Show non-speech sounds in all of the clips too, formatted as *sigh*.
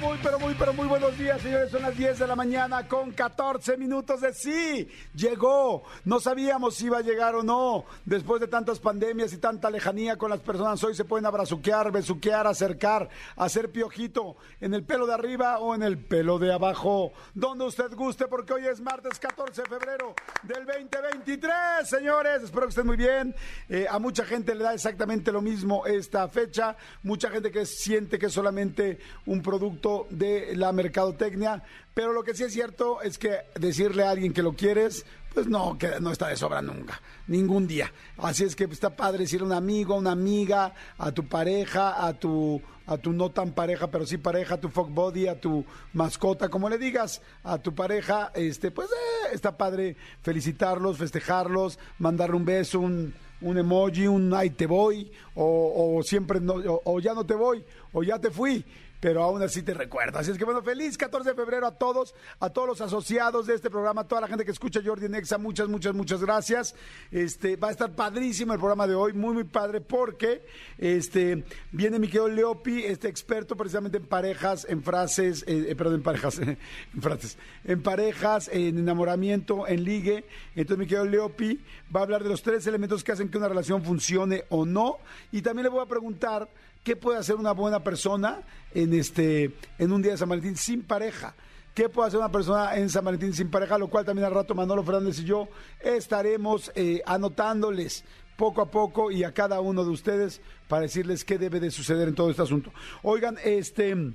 Muy, pero muy, pero muy, buenos días, señores. Son las 10 de la mañana con 14 minutos de sí. Llegó. No sabíamos si iba a llegar o no. Después de tantas pandemias y tanta lejanía con las personas, hoy se pueden abrazuquear, besuquear, acercar, hacer piojito en el pelo de arriba o en el pelo de abajo. Donde usted guste, porque hoy es martes 14 de febrero del 2023, señores. Espero que estén muy bien. Eh, a mucha gente le da exactamente lo mismo esta fecha. Mucha gente que siente que es solamente un producto de la mercadotecnia, pero lo que sí es cierto es que decirle a alguien que lo quieres, pues no, que no está de sobra nunca, ningún día. Así es que está padre decirle a un amigo, a una amiga, a tu pareja, a tu a tu no tan pareja, pero sí pareja, a tu fuck body, a tu mascota, como le digas, a tu pareja, este, pues eh, está padre felicitarlos, festejarlos, mandarle un beso, un, un emoji, un ay te voy, o, siempre no, o ya no te voy, o ya te fui pero aún así te recuerdo. Así es que bueno, feliz 14 de febrero a todos, a todos los asociados de este programa, a toda la gente que escucha Jordi Nexa, muchas, muchas, muchas gracias. Este, va a estar padrísimo el programa de hoy, muy, muy padre, porque este, viene mi querido Leopi, este experto precisamente en parejas, en frases, eh, eh, perdón, en parejas, *laughs* en frases, en parejas, en enamoramiento, en ligue. Entonces mi querido Leopi va a hablar de los tres elementos que hacen que una relación funcione o no. Y también le voy a preguntar ¿Qué puede hacer una buena persona en, este, en un día de San Valentín sin pareja? ¿Qué puede hacer una persona en San Valentín sin pareja? Lo cual también al rato Manolo Fernández y yo estaremos eh, anotándoles poco a poco y a cada uno de ustedes para decirles qué debe de suceder en todo este asunto. Oigan, este...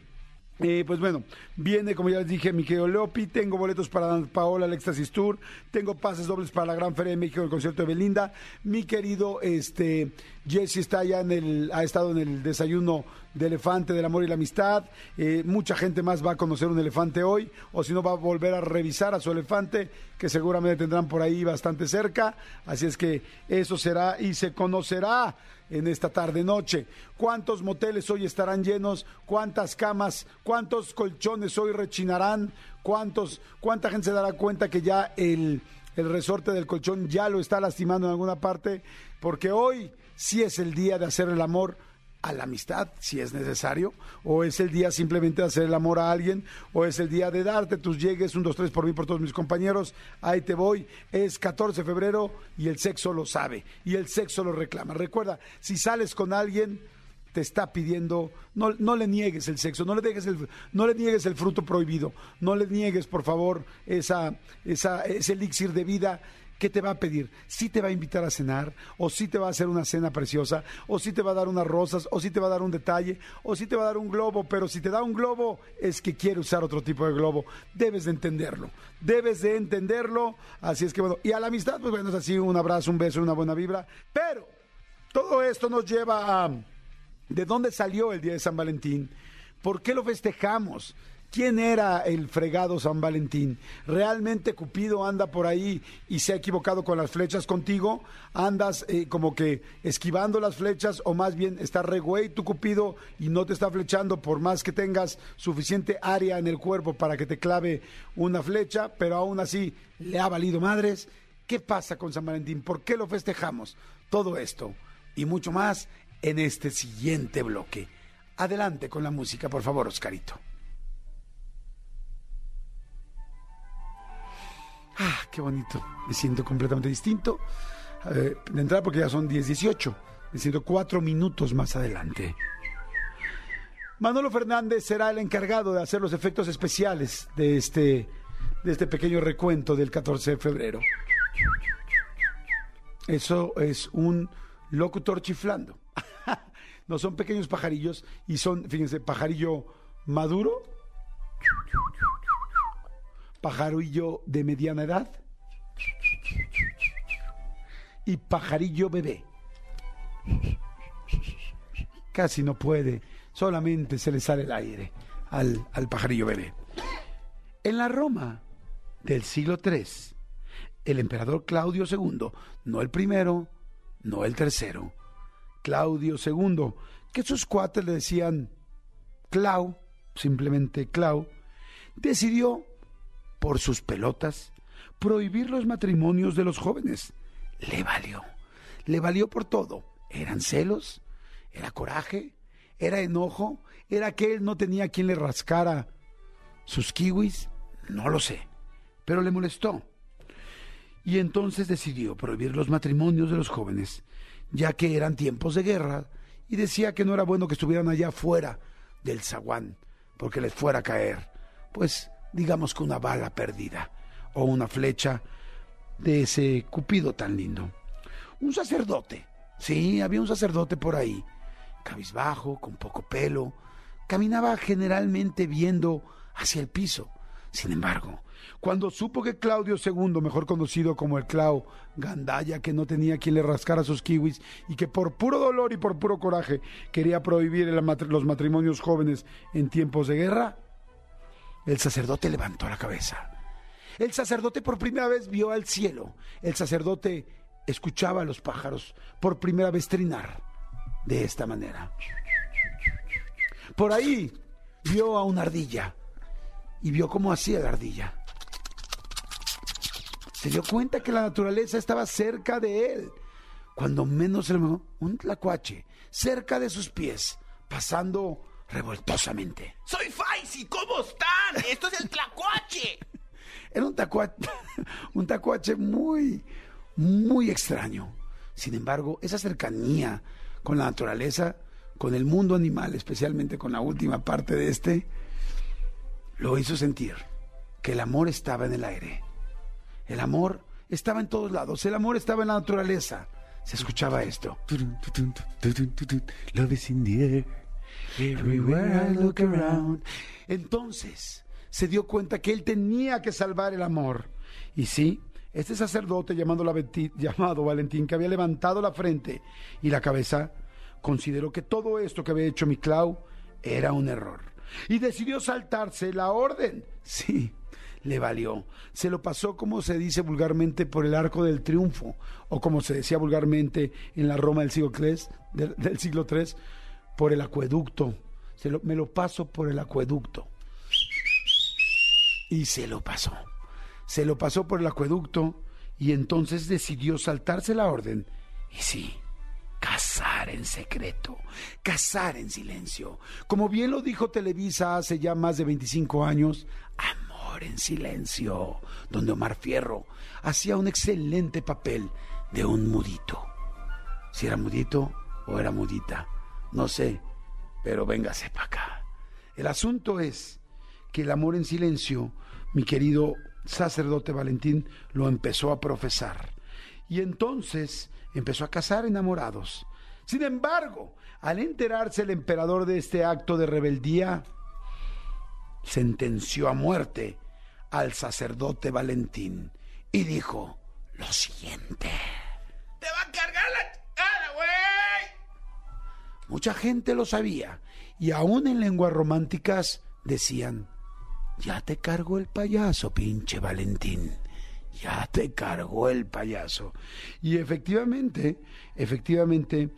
Eh, pues bueno, viene, como ya les dije, mi querido Leopi, tengo boletos para Paola el Éxtasis Tour, tengo pases dobles para la Gran Feria de México, el concierto de Belinda, mi querido este Jesse está ya en el, ha estado en el desayuno de elefante del amor y la amistad, eh, mucha gente más va a conocer un elefante hoy, o si no va a volver a revisar a su elefante, que seguramente tendrán por ahí bastante cerca, así es que eso será y se conocerá en esta tarde noche. ¿Cuántos moteles hoy estarán llenos? ¿Cuántas camas? ¿Cuántos colchones hoy rechinarán? ¿Cuántos, ¿Cuánta gente se dará cuenta que ya el, el resorte del colchón ya lo está lastimando en alguna parte? Porque hoy sí es el día de hacer el amor a la amistad, si es necesario, o es el día simplemente de hacer el amor a alguien, o es el día de darte tus llegues, un, dos, tres por mí, por todos mis compañeros, ahí te voy, es 14 de febrero y el sexo lo sabe, y el sexo lo reclama. Recuerda, si sales con alguien, te está pidiendo, no, no le niegues el sexo, no le, dejes el, no le niegues el fruto prohibido, no le niegues, por favor, esa, esa, ese elixir de vida ¿qué te va a pedir? ¿Sí te va a invitar a cenar? ¿O sí te va a hacer una cena preciosa? ¿O sí te va a dar unas rosas? ¿O sí te va a dar un detalle? ¿O sí te va a dar un globo? Pero si te da un globo es que quiere usar otro tipo de globo. Debes de entenderlo. Debes de entenderlo. Así es que bueno, y a la amistad, pues bueno, es así, un abrazo, un beso, una buena vibra. Pero todo esto nos lleva a... ¿De dónde salió el día de San Valentín? ¿Por qué lo festejamos? ¿Quién era el fregado San Valentín? ¿Realmente Cupido anda por ahí y se ha equivocado con las flechas contigo? ¿Andas eh, como que esquivando las flechas o más bien está regüey tu Cupido y no te está flechando por más que tengas suficiente área en el cuerpo para que te clave una flecha, pero aún así le ha valido madres? ¿Qué pasa con San Valentín? ¿Por qué lo festejamos? Todo esto y mucho más en este siguiente bloque. Adelante con la música, por favor, Oscarito. Ah, qué bonito. Me siento completamente distinto. de entrada porque ya son 10.18. Me siento cuatro minutos más adelante. Manolo Fernández será el encargado de hacer los efectos especiales de este, de este pequeño recuento del 14 de febrero. Eso es un locutor chiflando. *laughs* no son pequeños pajarillos y son, fíjense, pajarillo maduro pajarillo de mediana edad y pajarillo bebé. Casi no puede, solamente se le sale el aire al, al pajarillo bebé. En la Roma del siglo III, el emperador Claudio II, no el primero, no el tercero, Claudio II, que sus cuates le decían Clau, simplemente Clau, decidió por sus pelotas, prohibir los matrimonios de los jóvenes. Le valió. le valió por todo. ¿Eran celos? ¿Era coraje? ¿Era enojo? ¿Era que él no tenía quien le rascara sus kiwis? No lo sé, pero le molestó. Y entonces decidió prohibir los matrimonios de los jóvenes, ya que eran tiempos de guerra, y decía que no era bueno que estuvieran allá afuera del zaguán, porque les fuera a caer, pues digamos que una bala perdida o una flecha de ese cupido tan lindo. Un sacerdote, sí, había un sacerdote por ahí, cabizbajo, con poco pelo, caminaba generalmente viendo hacia el piso. Sin embargo, cuando supo que Claudio II, mejor conocido como el Clau Gandaya, que no tenía quien le rascara sus kiwis y que por puro dolor y por puro coraje quería prohibir los matrimonios jóvenes en tiempos de guerra, el sacerdote levantó la cabeza. El sacerdote por primera vez vio al cielo. El sacerdote escuchaba a los pájaros por primera vez trinar de esta manera. Por ahí vio a una ardilla y vio cómo hacía la ardilla. Se dio cuenta que la naturaleza estaba cerca de él. Cuando menos se lo un tlacuache cerca de sus pies, pasando revoltosamente. ¡Soy Faisy! ¿Cómo están? ¡Esto es el tlacuache! *laughs* Era un tacuache, *laughs* un tacuache muy, muy extraño. Sin embargo, esa cercanía con la naturaleza, con el mundo animal, especialmente con la última parte de este, lo hizo sentir que el amor estaba en el aire. El amor estaba en todos lados, el amor estaba en la naturaleza. Se escuchaba esto. Love is in the air. Everywhere I look around. Entonces se dio cuenta que él tenía que salvar el amor. Y sí, este sacerdote llamado, *laughs* llamado Valentín, que había levantado la frente y la cabeza, consideró que todo esto que había hecho Miclau era un error. Y decidió saltarse la orden. *laughs* Sí, le valió. Se lo pasó, como se dice vulgarmente, por el arco del triunfo, o como se decía vulgarmente en la Roma del siglo III, del, siglo III por el acueducto. Se me lo paso por el acueducto. Y se lo pasó. Se lo pasó por el acueducto y entonces decidió saltarse la orden. Y sí, Casar en secreto, casar en silencio. Como bien lo dijo Televisa hace ya más de 25 años, Amor en silencio, donde Omar Fierro hacía un excelente papel de un mudito. Si era mudito o era mudita, no sé, pero véngase para acá. El asunto es que el amor en silencio, mi querido sacerdote Valentín lo empezó a profesar. Y entonces empezó a casar enamorados. Sin embargo, al enterarse el emperador de este acto de rebeldía, sentenció a muerte al sacerdote Valentín y dijo lo siguiente. ¡Te va a cargar la güey! Mucha gente lo sabía y aún en lenguas románticas decían, ya te cargó el payaso, pinche Valentín ya te cargó el payaso. Y efectivamente, efectivamente,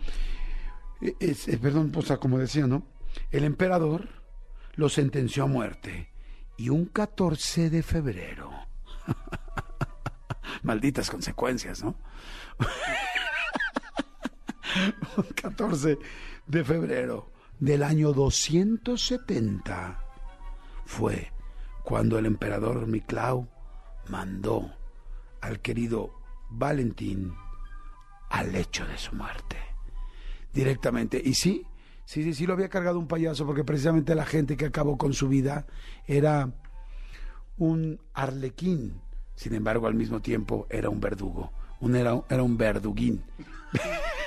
e, es, perdón, o sea, como decía, ¿no? El emperador lo sentenció a muerte. Y un 14 de febrero. *laughs* Malditas consecuencias, ¿no? *laughs* un 14 de febrero del año 270 fue cuando el emperador Miclau mandó al querido Valentín al hecho de su muerte. Directamente. Y sí, sí, sí, sí lo había cargado un payaso porque precisamente la gente que acabó con su vida era un arlequín. Sin embargo, al mismo tiempo era un verdugo. Un, era, era un verduguín. *laughs*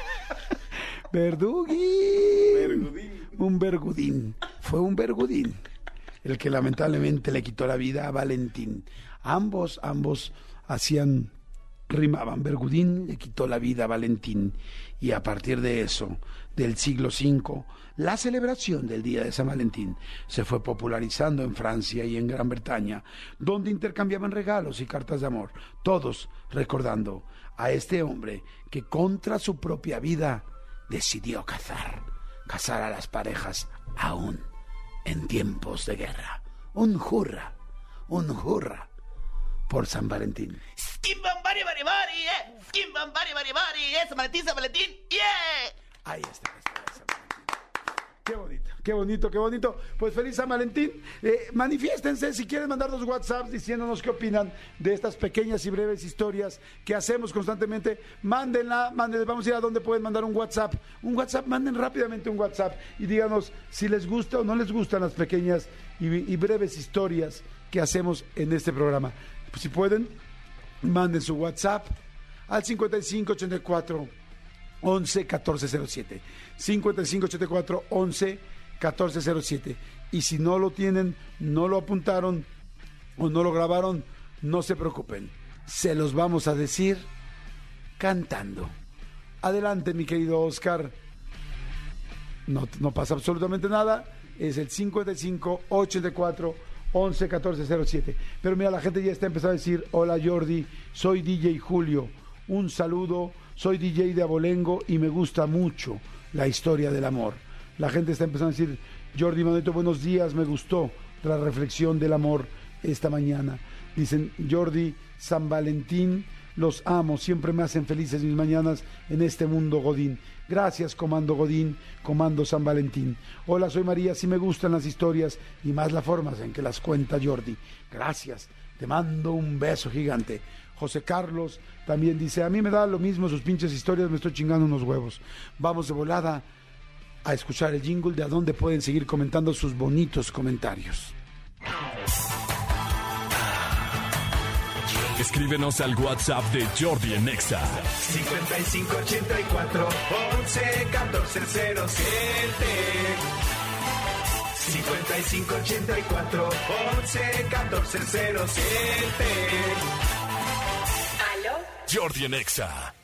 verduguín. Un vergudín. Fue un vergudín el que lamentablemente le quitó la vida a Valentín. Ambos, ambos hacían rimaban. Bergudín le quitó la vida a Valentín y a partir de eso, del siglo V, la celebración del Día de San Valentín se fue popularizando en Francia y en Gran Bretaña, donde intercambiaban regalos y cartas de amor, todos recordando a este hombre que contra su propia vida decidió cazar, cazar a las parejas aún en tiempos de guerra. Un jurra, un jurra por San Valentín. Skin bari bari bari, eh. Skin bari bari bari, eh. San Valentín, San Valentín, yeah. Ahí está, ahí está, San Valentín. Qué bonito, qué bonito, qué bonito. Pues feliz San Valentín. Eh, manifiéstense si quieren mandarnos WhatsApp diciéndonos qué opinan de estas pequeñas y breves historias que hacemos constantemente. Mándenla, mándenla. Vamos a ir a donde pueden mandar un WhatsApp. Un WhatsApp, manden rápidamente un WhatsApp y díganos si les gusta o no les gustan las pequeñas y, y breves historias que hacemos en este programa. Pues si pueden, manden su WhatsApp al 5584 11 1407. 5584 11 1407. Y si no lo tienen, no lo apuntaron o no lo grabaron, no se preocupen. Se los vamos a decir cantando. Adelante, mi querido Oscar. No, no pasa absolutamente nada. Es el 55 84 11 14 07. Pero mira, la gente ya está empezando a decir: Hola Jordi, soy DJ Julio. Un saludo, soy DJ de Abolengo y me gusta mucho la historia del amor. La gente está empezando a decir: Jordi Manuel, buenos días, me gustó la reflexión del amor esta mañana. Dicen: Jordi, San Valentín, los amo, siempre me hacen felices mis mañanas en este mundo Godín. Gracias, Comando Godín, Comando San Valentín. Hola, soy María, sí me gustan las historias y más las formas en que las cuenta Jordi. Gracias, te mando un beso gigante. José Carlos también dice, a mí me da lo mismo sus pinches historias, me estoy chingando unos huevos. Vamos de volada a escuchar el jingle de a dónde pueden seguir comentando sus bonitos comentarios. Escríbenos al WhatsApp de Jordi en Exa. 5584 11 14 07 5584 11 14 07 Jordi en Exa.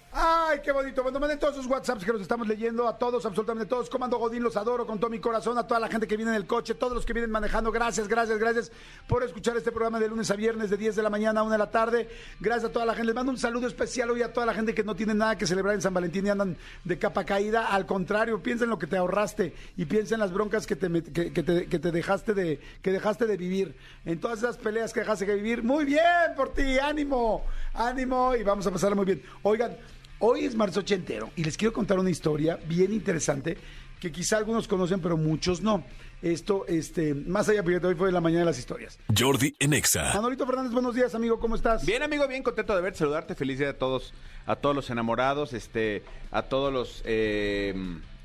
Ay, qué bonito. Bueno, manden todos sus WhatsApps que los estamos leyendo, a todos, absolutamente todos. Comando Godín, los adoro con todo mi corazón, a toda la gente que viene en el coche, todos los que vienen manejando. Gracias, gracias, gracias por escuchar este programa de lunes a viernes de 10 de la mañana a 1 de la tarde. Gracias a toda la gente. Les mando un saludo especial hoy a toda la gente que no tiene nada que celebrar en San Valentín y andan de capa caída. Al contrario, piensa en lo que te ahorraste y piensa en las broncas que te, que, que te, que te dejaste de que dejaste de vivir. En todas esas peleas que dejaste de vivir. Muy bien por ti, ánimo, ánimo y vamos a pasarla muy bien. Oigan, Hoy es marzo ochentero y les quiero contar una historia bien interesante que quizá algunos conocen, pero muchos no. Esto, este, más allá, porque hoy fue la mañana de las historias. Jordi en Exa. Manolito Fernández, buenos días, amigo, ¿cómo estás? Bien, amigo, bien contento de verte, saludarte, feliz día a todos, a todos los enamorados, este, a todos los, eh,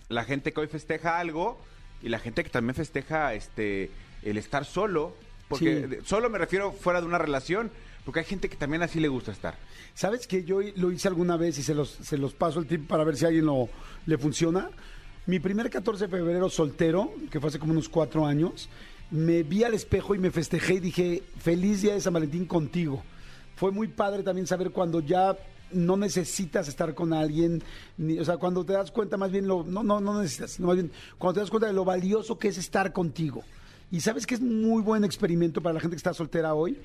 la gente que hoy festeja algo y la gente que también festeja, este, el estar solo, porque Sí. solo me refiero fuera de una relación, porque hay gente que también así le gusta estar. ¿Sabes que yo lo hice alguna vez y se los, se los paso el tip para ver si a alguien lo, le funciona? Mi primer 14 de febrero soltero, que fue hace como unos cuatro años, me vi al espejo y me festejé y dije, feliz día de San Valentín contigo. Fue muy padre también saber cuando ya no necesitas estar con alguien, ni- o sea, cuando te das cuenta más bien, lo, no, no, no necesitas, más bien cuando te das cuenta de lo valioso que es estar contigo. Y sabes que es muy buen experimento para la gente que está soltera hoy.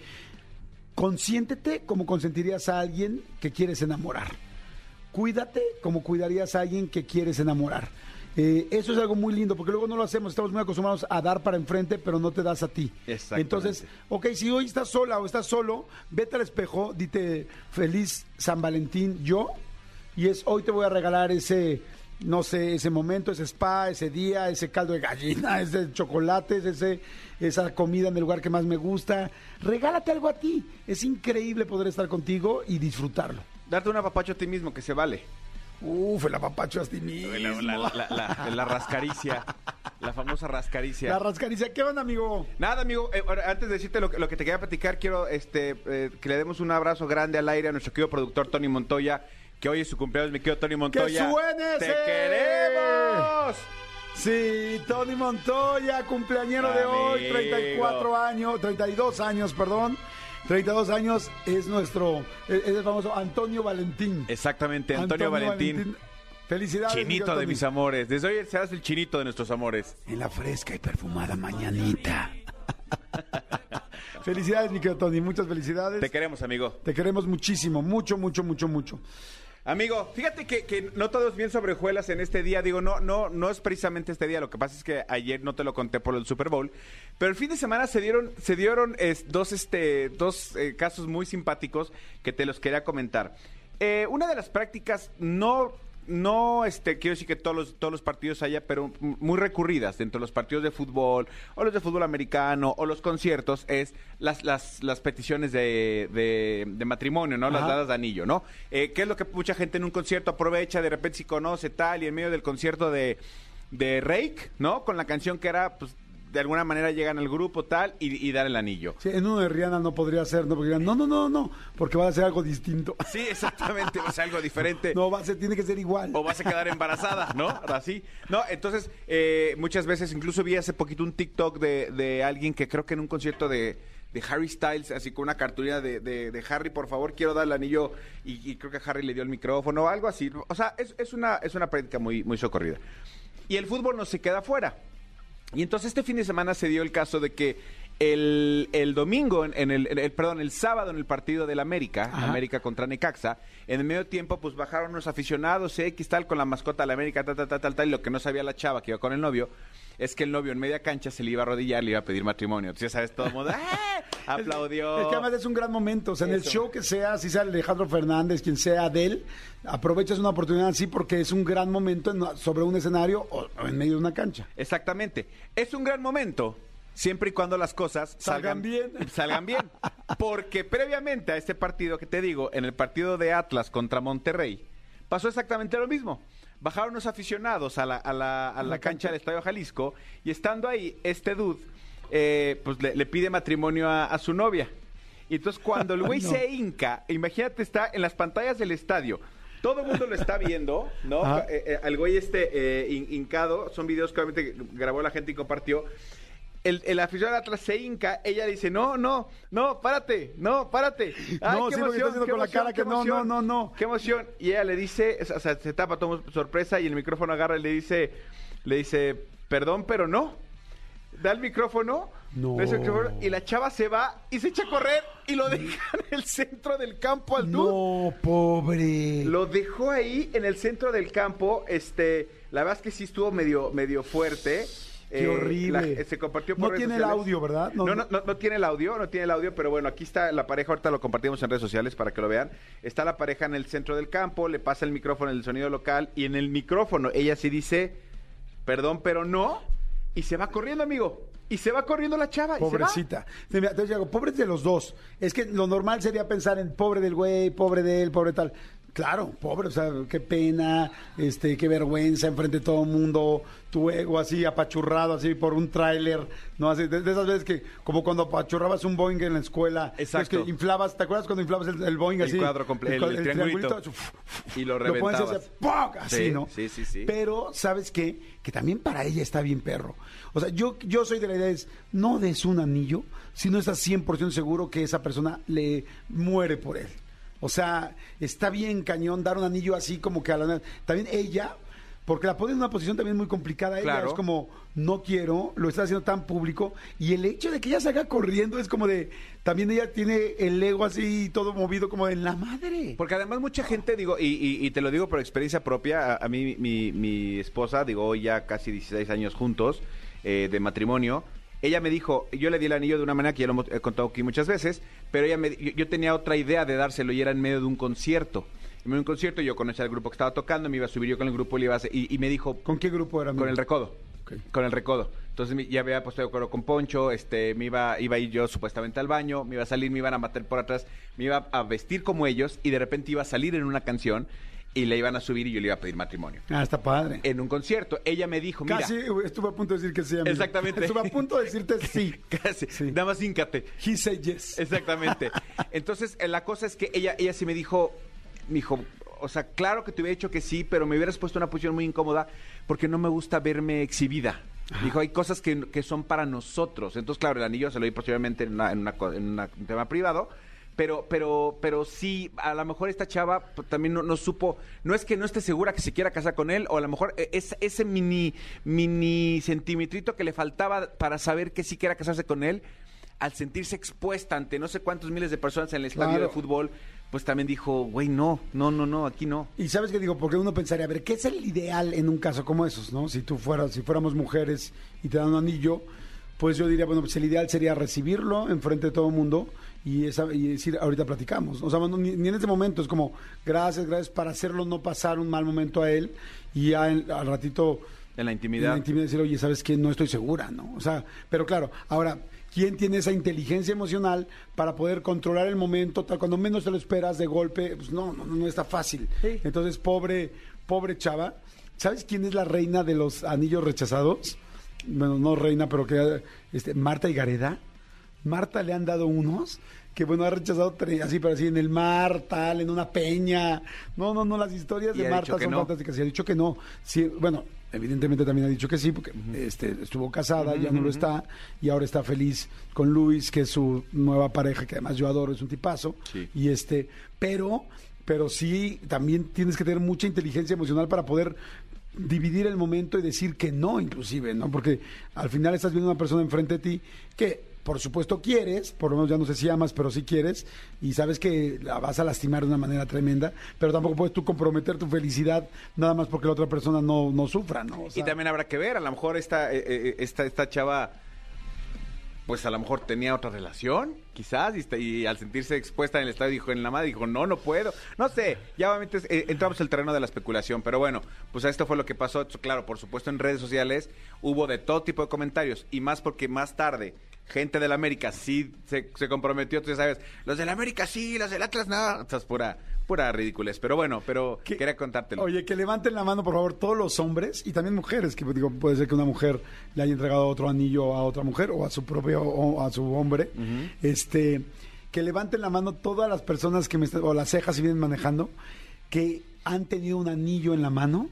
Consiéntete como consentirías a alguien que quieres enamorar. Cuídate como cuidarías a alguien que quieres enamorar. Eh, eso es algo muy lindo, porque luego no lo hacemos, estamos muy acostumbrados a dar para enfrente, pero no te das a ti. Entonces, ok, si hoy estás sola o estás solo, vete al espejo, dite feliz San Valentín yo, y es hoy te voy a regalar ese, no sé, ese momento, ese spa, ese día, ese caldo de gallina, *laughs* ese chocolates, ese, esa comida en el lugar que más me gusta. Regálate algo a ti. Es increíble poder estar contigo y disfrutarlo. Darte un apapacho a ti mismo, que se vale. Uf, el apapacho a ti mismo. La, la- la- la- la rascaricia, la famosa rascaricia. La rascaricia. ¿Qué onda, amigo? Nada, amigo, eh, ahora, antes de decirte lo, que- lo que te quería platicar, quiero este, eh, que le demos un abrazo grande al aire a nuestro querido productor Tony Montoya, que hoy es su cumpleaños, mi querido Tony Montoya. suene ¡Te queremos! Sí, Tony Montoya, cumpleañero de hoy, Amigo. 34 años, 32 años, perdón. 32 años es nuestro, es el famoso Antonio Valentín. Exactamente, Antonio, Valentín. Felicidades. mi Chinito de mis amores. Desde hoy serás el chinito de nuestros amores. En la fresca y perfumada mañanita. *laughs* felicidades, mi querido Tony, muchas felicidades. Te queremos, amigo. Te queremos muchísimo, mucho, mucho, mucho, mucho. Amigo, fíjate que, que no todo es bien sobre hojuelas en este día. Digo, no, no, no es precisamente este día. Lo que pasa es que ayer no te lo conté por el Super Bowl. Pero el fin de semana se dieron, se dieron dos, este, dos eh, casos muy simpáticos que te los quería comentar. Eh, una de las prácticas no no este quiero decir que todos los, todos los partidos haya, pero muy recurridas dentro de los partidos de fútbol, o los de fútbol americano, o los conciertos, es las, las, las peticiones de, de, de matrimonio, ¿no? Las Ajá. dadas de anillo, ¿no? Eh, ¿Qué es lo que mucha gente en un concierto aprovecha, de repente si conoce tal, y en medio del concierto de, de Rake, ¿no? Con la canción que era, pues, de alguna manera llegan al grupo tal y, y dar el anillo. Sí, en uno de Rihanna no podría ser, ¿no? Porque no, no, no, no, porque va a ser algo distinto. *laughs* Sí, exactamente, o sea, algo diferente. No, va a ser, tiene que ser igual. o vas a quedar embarazada, ¿no? Así. No, entonces, eh, muchas veces, incluso vi hace poquito un TikTok de, de alguien que creo que en un concierto de, de Harry Styles, así con una cartulina de, de- de Harry, por favor, quiero dar el anillo, y, y creo que Harry le dio el micrófono o algo así. O sea, es, es una, es una práctica muy, muy socorrida. Y el fútbol no se queda fuera. Y entonces este fin de semana se dio el caso de que el, el domingo, en, en el, en el- perdón, el sábado en el partido del América, Ajá. América contra Necaxa, en el medio tiempo pues bajaron unos aficionados, X tal, con la mascota de la América, tal, tal, tal, tal, tal, y lo que no sabía la chava que iba con el novio, es que el novio en media cancha se le iba a arrodillar, le iba a pedir matrimonio. Entonces ya sabes, todo el mundo *laughs* ¡ah! aplaudió. Es que además es un gran momento. O sea, en el Eso. show que sea, si sea Alejandro Fernández, quien sea Adel, aprovechas una oportunidad así porque es un gran momento en- sobre un escenario o, o en medio de una cancha. Exactamente. Es un gran momento siempre y cuando las cosas Salgan salgan, bien. *laughs* Salgan bien. Porque previamente a este partido que te digo, en el partido de Atlas contra Monterrey, pasó exactamente lo mismo. Bajaron los aficionados a la, a la- a la cancha del Estadio Jalisco y estando ahí, este dude, eh, pues le, le pide matrimonio a, a su novia. Y entonces cuando el *laughs* güey No. se hinca, imagínate, está en las pantallas del estadio. Todo el mundo lo está viendo, ¿no? Eh, eh, al güey este eh, hin- hincado, son videos que obviamente grabó la gente y compartió. El, el aficionado de Atlas se hinca, ella dice, no, no, no, párate, no, párate. *laughs* No, sí, porque está haciendo qué con la cara qué que no, no, no, no. Qué emoción. Y ella le dice, o sea, se tapa, toma sorpresa y el micrófono agarra y le dice, le dice, perdón, pero no. Da el micrófono, No. y la chava se va y se echa a correr y lo deja en el centro del campo al dude. No, pobre. Lo dejó ahí en el centro del campo. Este, la verdad es que sí estuvo medio, medio fuerte. Qué horrible. la- se compartió por No redes tiene el audio, ¿verdad? No, No, no. no, no, no tiene el audio, no tiene el audio, pero bueno, aquí está la pareja, ahorita lo compartimos en redes sociales para que lo vean. Está la pareja en el centro del campo, le pasa el micrófono, el sonido local, y en el micrófono ella sí dice, perdón, pero no, y se va corriendo, amigo. Y se va corriendo la chava. y se va. Pobrecita. Entonces, digo, pobre de los dos. Es que lo normal sería pensar en pobre del güey, pobre de él, pobre tal. Claro, pobre, o sea, qué pena, este, qué vergüenza enfrente de todo el mundo, tu ego así apachurrado así por un tráiler, no así, de, de esas veces que como cuando apachurrabas un Boeing en la escuela, Exacto. es que inflabas, ¿te acuerdas cuando inflabas el, el Boeing El así? cuadro comple- el- cua- el triangulito. Y lo pones reventabas. hace ¡poc! así, Sí, ¿no? sí, sí, sí. Pero, ¿sabes qué? Que también para ella está bien perro. O sea, yo, yo soy de la idea es, no des un anillo si no estás 100% seguro que esa persona le muere por él. O sea, está bien cañón dar un anillo así como que a la... También ella, porque la pone en una posición también muy complicada. Ella Claro. es como, no quiero, lo está haciendo tan público. Y el hecho de que ella salga corriendo es como de... También ella tiene el ego así todo movido como de la madre. Porque además mucha gente, digo, y, y- y te lo digo por experiencia propia, a, a mí mi, mi esposa, digo, hoy ya casi 16 años juntos eh, de matrimonio, ella me dijo, yo le di el anillo de una manera que ya lo he contado aquí muchas veces, pero ella me, yo, yo tenía otra idea de dárselo y era en medio de un concierto. En medio de un concierto yo conocía al grupo que estaba tocando, me iba a subir yo con el grupo y, le iba a hacer- y, y me dijo, ¿Con qué grupo era? con el recodo. Con el recodo. Entonces ya había puesto de acuerdo con Poncho, este, me iba, iba a ir yo supuestamente al baño, me iba a salir, me iban a matar por atrás, me iba a vestir como ellos y de repente iba a salir en una canción y le iban a subir y yo le iba a pedir matrimonio. Ah, está padre. En un concierto, ella me dijo, mira, Casi estuve a punto de decir que sí. amigo. Exactamente. Estuve a punto de decirte *laughs* sí. casi, Sí. nada más híncate. He said yes. Exactamente. *laughs* Entonces, eh, la cosa es que ella, ella sí me dijo, me dijo, o sea, claro que te hubiera dicho que sí, pero me hubieras puesto una posición muy incómoda porque no me gusta verme exhibida. Dijo, hay cosas que, que son para nosotros. Entonces, claro, el anillo se lo di posteriormente en, una, en, una en una- un tema privado. Pero, pero, pero sí, a lo mejor esta chava pues, también no, no supo, no es que no esté segura que se quiera casar con él, o a lo mejor eh, es, ese mini, mini centimetrito que le faltaba para saber que sí quiera casarse con él, al sentirse expuesta ante no sé cuántos miles de personas en el estadio Claro. de fútbol, pues también dijo, güey, no, no, no, no, aquí no. Y sabes qué digo, porque uno pensaría, a ver, ¿qué es el ideal en un caso como esos, no? Si tú fueras, si fuéramos mujeres y te dan un anillo, pues yo diría, bueno, pues el ideal sería recibirlo enfrente de todo el mundo y, esa, y decir, ahorita platicamos. O sea, bueno, ni, ni en ese momento es como, gracias, gracias, para hacerlo no pasar un mal momento a él y ya en- al ratito En la en intimidad. la intimidad decir, oye, ¿sabes qué? No estoy segura, ¿no? O sea, pero claro, ahora, ¿quién tiene esa inteligencia emocional para poder controlar el momento? Tal, cuando menos te lo esperas de golpe, pues no, no, no está fácil. Sí. Entonces, pobre, pobre chava. ¿Sabes quién es la reina de los anillos rechazados? Bueno, no reina, pero que este, Marta y Gareda. Marta le han dado unos que bueno, ha rechazado así, pero así en el mar, tal, en una peña. No, no, no, las historias de Marta son no. fantásticas. Y ha dicho que no. Sí, bueno, evidentemente también ha dicho que sí, porque este, estuvo casada, ya no lo está, y ahora está feliz con Luis, que es su nueva pareja, que además yo adoro, es un tipazo. Sí. Y este, pero, pero sí, también tienes que tener mucha inteligencia emocional para poder dividir el momento y decir que no, inclusive, ¿no? Porque al final estás viendo una persona enfrente de ti que por supuesto quieres, por lo menos ya no sé si amas, pero sí quieres, y sabes que la vas a lastimar de una manera tremenda, pero tampoco puedes tú comprometer tu felicidad nada más porque la otra persona no, no sufra, ¿no? O Y también habrá que ver, a lo mejor esta, eh, eh, esta, esta chava, pues a lo mejor tenía otra relación, quizás, y, al sentirse expuesta en el estadio dijo en la madre, dijo, no, no puedo. No sé, ya obviamente eh, entramos en el terreno de la especulación, pero bueno, pues esto fue lo que pasó. Claro, por supuesto en redes sociales hubo de todo tipo de comentarios, y más porque más tarde gente del América sí se, se comprometió, tú sabes, los del América sí, los del Atlas no, Esto es pura, pura ridiculez, pero bueno, pero que- quería contártelo. Oye, que levanten la mano, por favor, todos los hombres y también mujeres, que digo, puede ser que una mujer le haya entregado otro anillo a otra mujer o a su propio, o a su hombre. Este, que levanten la mano todas las personas que me están, o las cejas si vienen manejando, que han tenido un anillo en la mano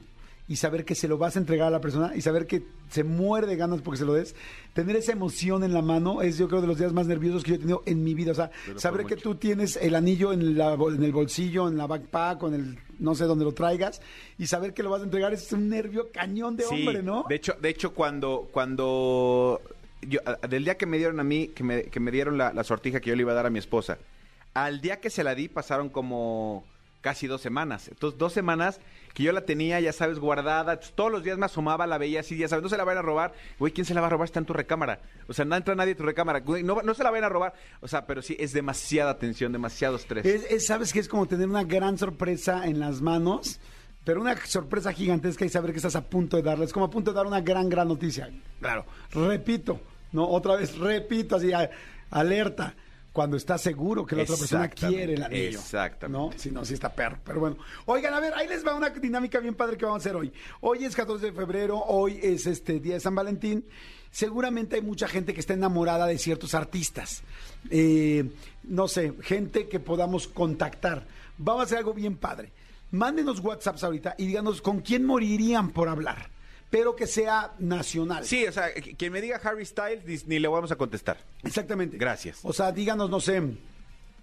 y saber que se lo vas a entregar a la persona y saber que se muere de ganas porque se lo des. Tener esa emoción en la mano es yo creo de los días más nerviosos que yo he tenido en mi vida. O sea, saber que tú tienes el anillo en, la en el bolsillo, en la backpack, o en el no sé dónde lo traigas y saber que lo vas a entregar es un nervio cañón de Sí, hombre, ¿no? De hecho, de hecho cuando, cuando yo, del día que me dieron a mí, que me, que me dieron la, la sortija que yo le iba a dar a mi esposa, al día que se la di pasaron como casi dos semanas. Entonces, dos semanas que yo la tenía, ya sabes, guardada. Todos los días me asomaba, la veía así, ya sabes, no se la van a robar. Güey, ¿quién se la va a robar? Está en tu recámara. O sea, no entra nadie a tu recámara. Güey, no, no se la van a robar. O sea, pero sí, es demasiada tensión, demasiado estrés. Es, es- sabes que es como tener una gran sorpresa en las manos, pero una sorpresa gigantesca y saber que estás a punto de darla. Es como a punto de dar una gran, gran noticia. Claro, repito, no, otra vez repito, así, alerta. Cuando estás seguro que la otra persona quiere el anillo. exactamente. ¿No? Si no, sí está perro. Pero bueno. Oigan, a ver, ahí les va una dinámica bien padre que vamos a hacer hoy. Hoy es 14 de febrero, hoy es este día de San Valentín. Seguramente hay mucha gente que está enamorada de ciertos artistas. Eh, no sé, gente que podamos contactar. Vamos a hacer algo bien padre. Mándenos WhatsApps ahorita y díganos con quién morirían por hablar, pero que sea nacional. Sí, o sea, qu- quien me diga Harry Styles, ni le vamos a contestar. Exactamente. Gracias. O sea, díganos, no sé,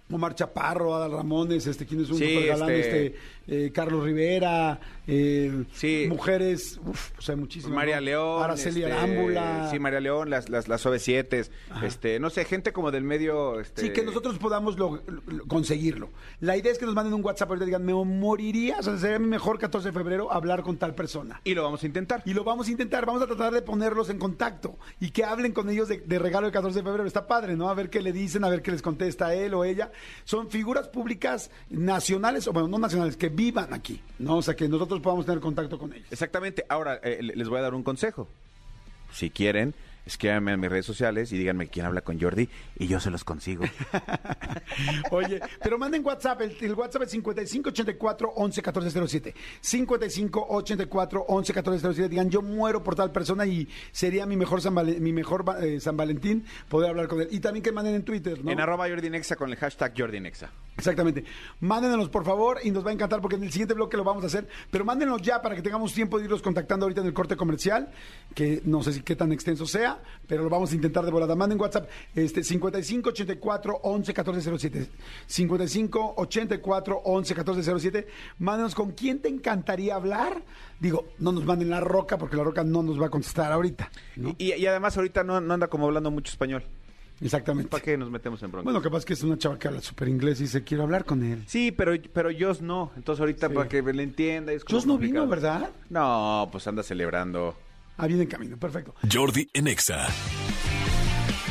Omar Chaparro, Adal Ramones, este, ¿quién es un Sí, super galán? este- Este, eh, Carlos Rivera, eh, Sí. mujeres, uf, o sea, muchísimas. María ¿no? León. Araceli este, Arámbula. Sí, María León, las, las, las OV7, este, no sé, gente como del medio. Este, Sí, que nosotros podamos lo- lo- conseguirlo. La idea es que nos manden un WhatsApp y digan, me moriría, o sea, sería mejor 14 de febrero hablar con tal persona. Y lo vamos a intentar. Y lo vamos a intentar, vamos a tratar de ponerlos en contacto y que hablen con ellos de, de regalo el 14 de febrero. Está padre, ¿no? A ver qué le dicen, a ver qué les contesta él o ella. Son figuras públicas nacionales, o bueno, no nacionales, que vivan aquí, ¿no? O sea, que nosotros podamos tener contacto con ellos. Exactamente. Ahora, eh, le- les voy a dar un consejo. Si quieren, escríbanme en mis redes sociales y díganme quién habla con Jordi y yo se los consigo. *laughs* Oye, pero manden WhatsApp, el, el WhatsApp es 5584 111407. 5584 111407. Digan, yo muero por tal persona y sería mi mejor San, Valen- mi mejor eh, San Valentín poder hablar con él. Y también que manden en Twitter, ¿no? En arroba Jordi Nexa con el hashtag Jordi Nexa. Exactamente. Mándenos por favor y nos va a encantar porque en el siguiente bloque lo vamos a hacer. Pero mándenos ya para que tengamos tiempo de irlos contactando ahorita en el corte comercial, que no sé si qué tan extenso sea, pero lo vamos a intentar de volada. Manden WhatsApp este 55 84 11 14 07. 55 84 11 14 07. Mándenos con quién te encantaría hablar. Digo, no nos manden la roca porque la roca no nos va a contestar ahorita. ¿no? Y, y además ahorita no, no anda como hablando mucho español. Exactamente. ¿Para qué nos metemos en bronca? Bueno, capaz que es una chava que habla súper inglés y dice, quiero hablar con él. Sí, pero, pero Joss no. Entonces ahorita Sí. para que le entienda. Es como Joss no complicado. vino, ¿verdad? No, pues anda celebrando. Ah, viene en camino, perfecto. Jordi en Exa.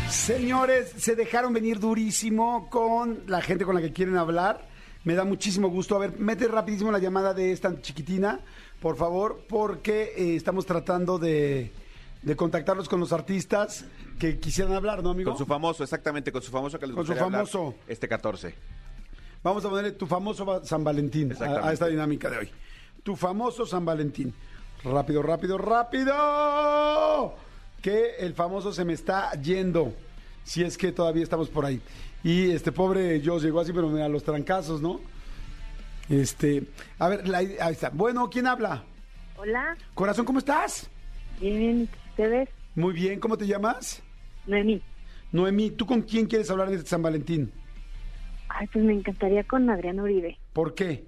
Señores, se dejaron venir durísimo con la gente con la que quieren hablar. Me da muchísimo gusto. A ver, mete rapidísimo la llamada de esta chiquitina, por favor, porque eh, estamos tratando de, de contactarlos con los artistas que quisieran hablar, ¿no, amigo? Con su famoso, exactamente, con su famoso que les Con su famoso. este 14. Vamos a ponerle tu famoso San Valentín a esta dinámica de hoy. Tu famoso San Valentín. Rápido, rápido, rápido. Que el famoso se me está yendo. Si es que todavía estamos por ahí. Y este pobre Joss llegó así, pero mira, los trancazos, ¿no? Este, a ver, la- ahí está. Bueno, ¿quién habla? Hola, Corazón, ¿cómo estás? bien, ¿ustedes? Muy bien, ¿cómo te llamas? Noemí. Noemí, ¿tú con quién quieres hablar de este San Valentín? Ay, pues me encantaría con Adrián Uribe. ¿Por qué?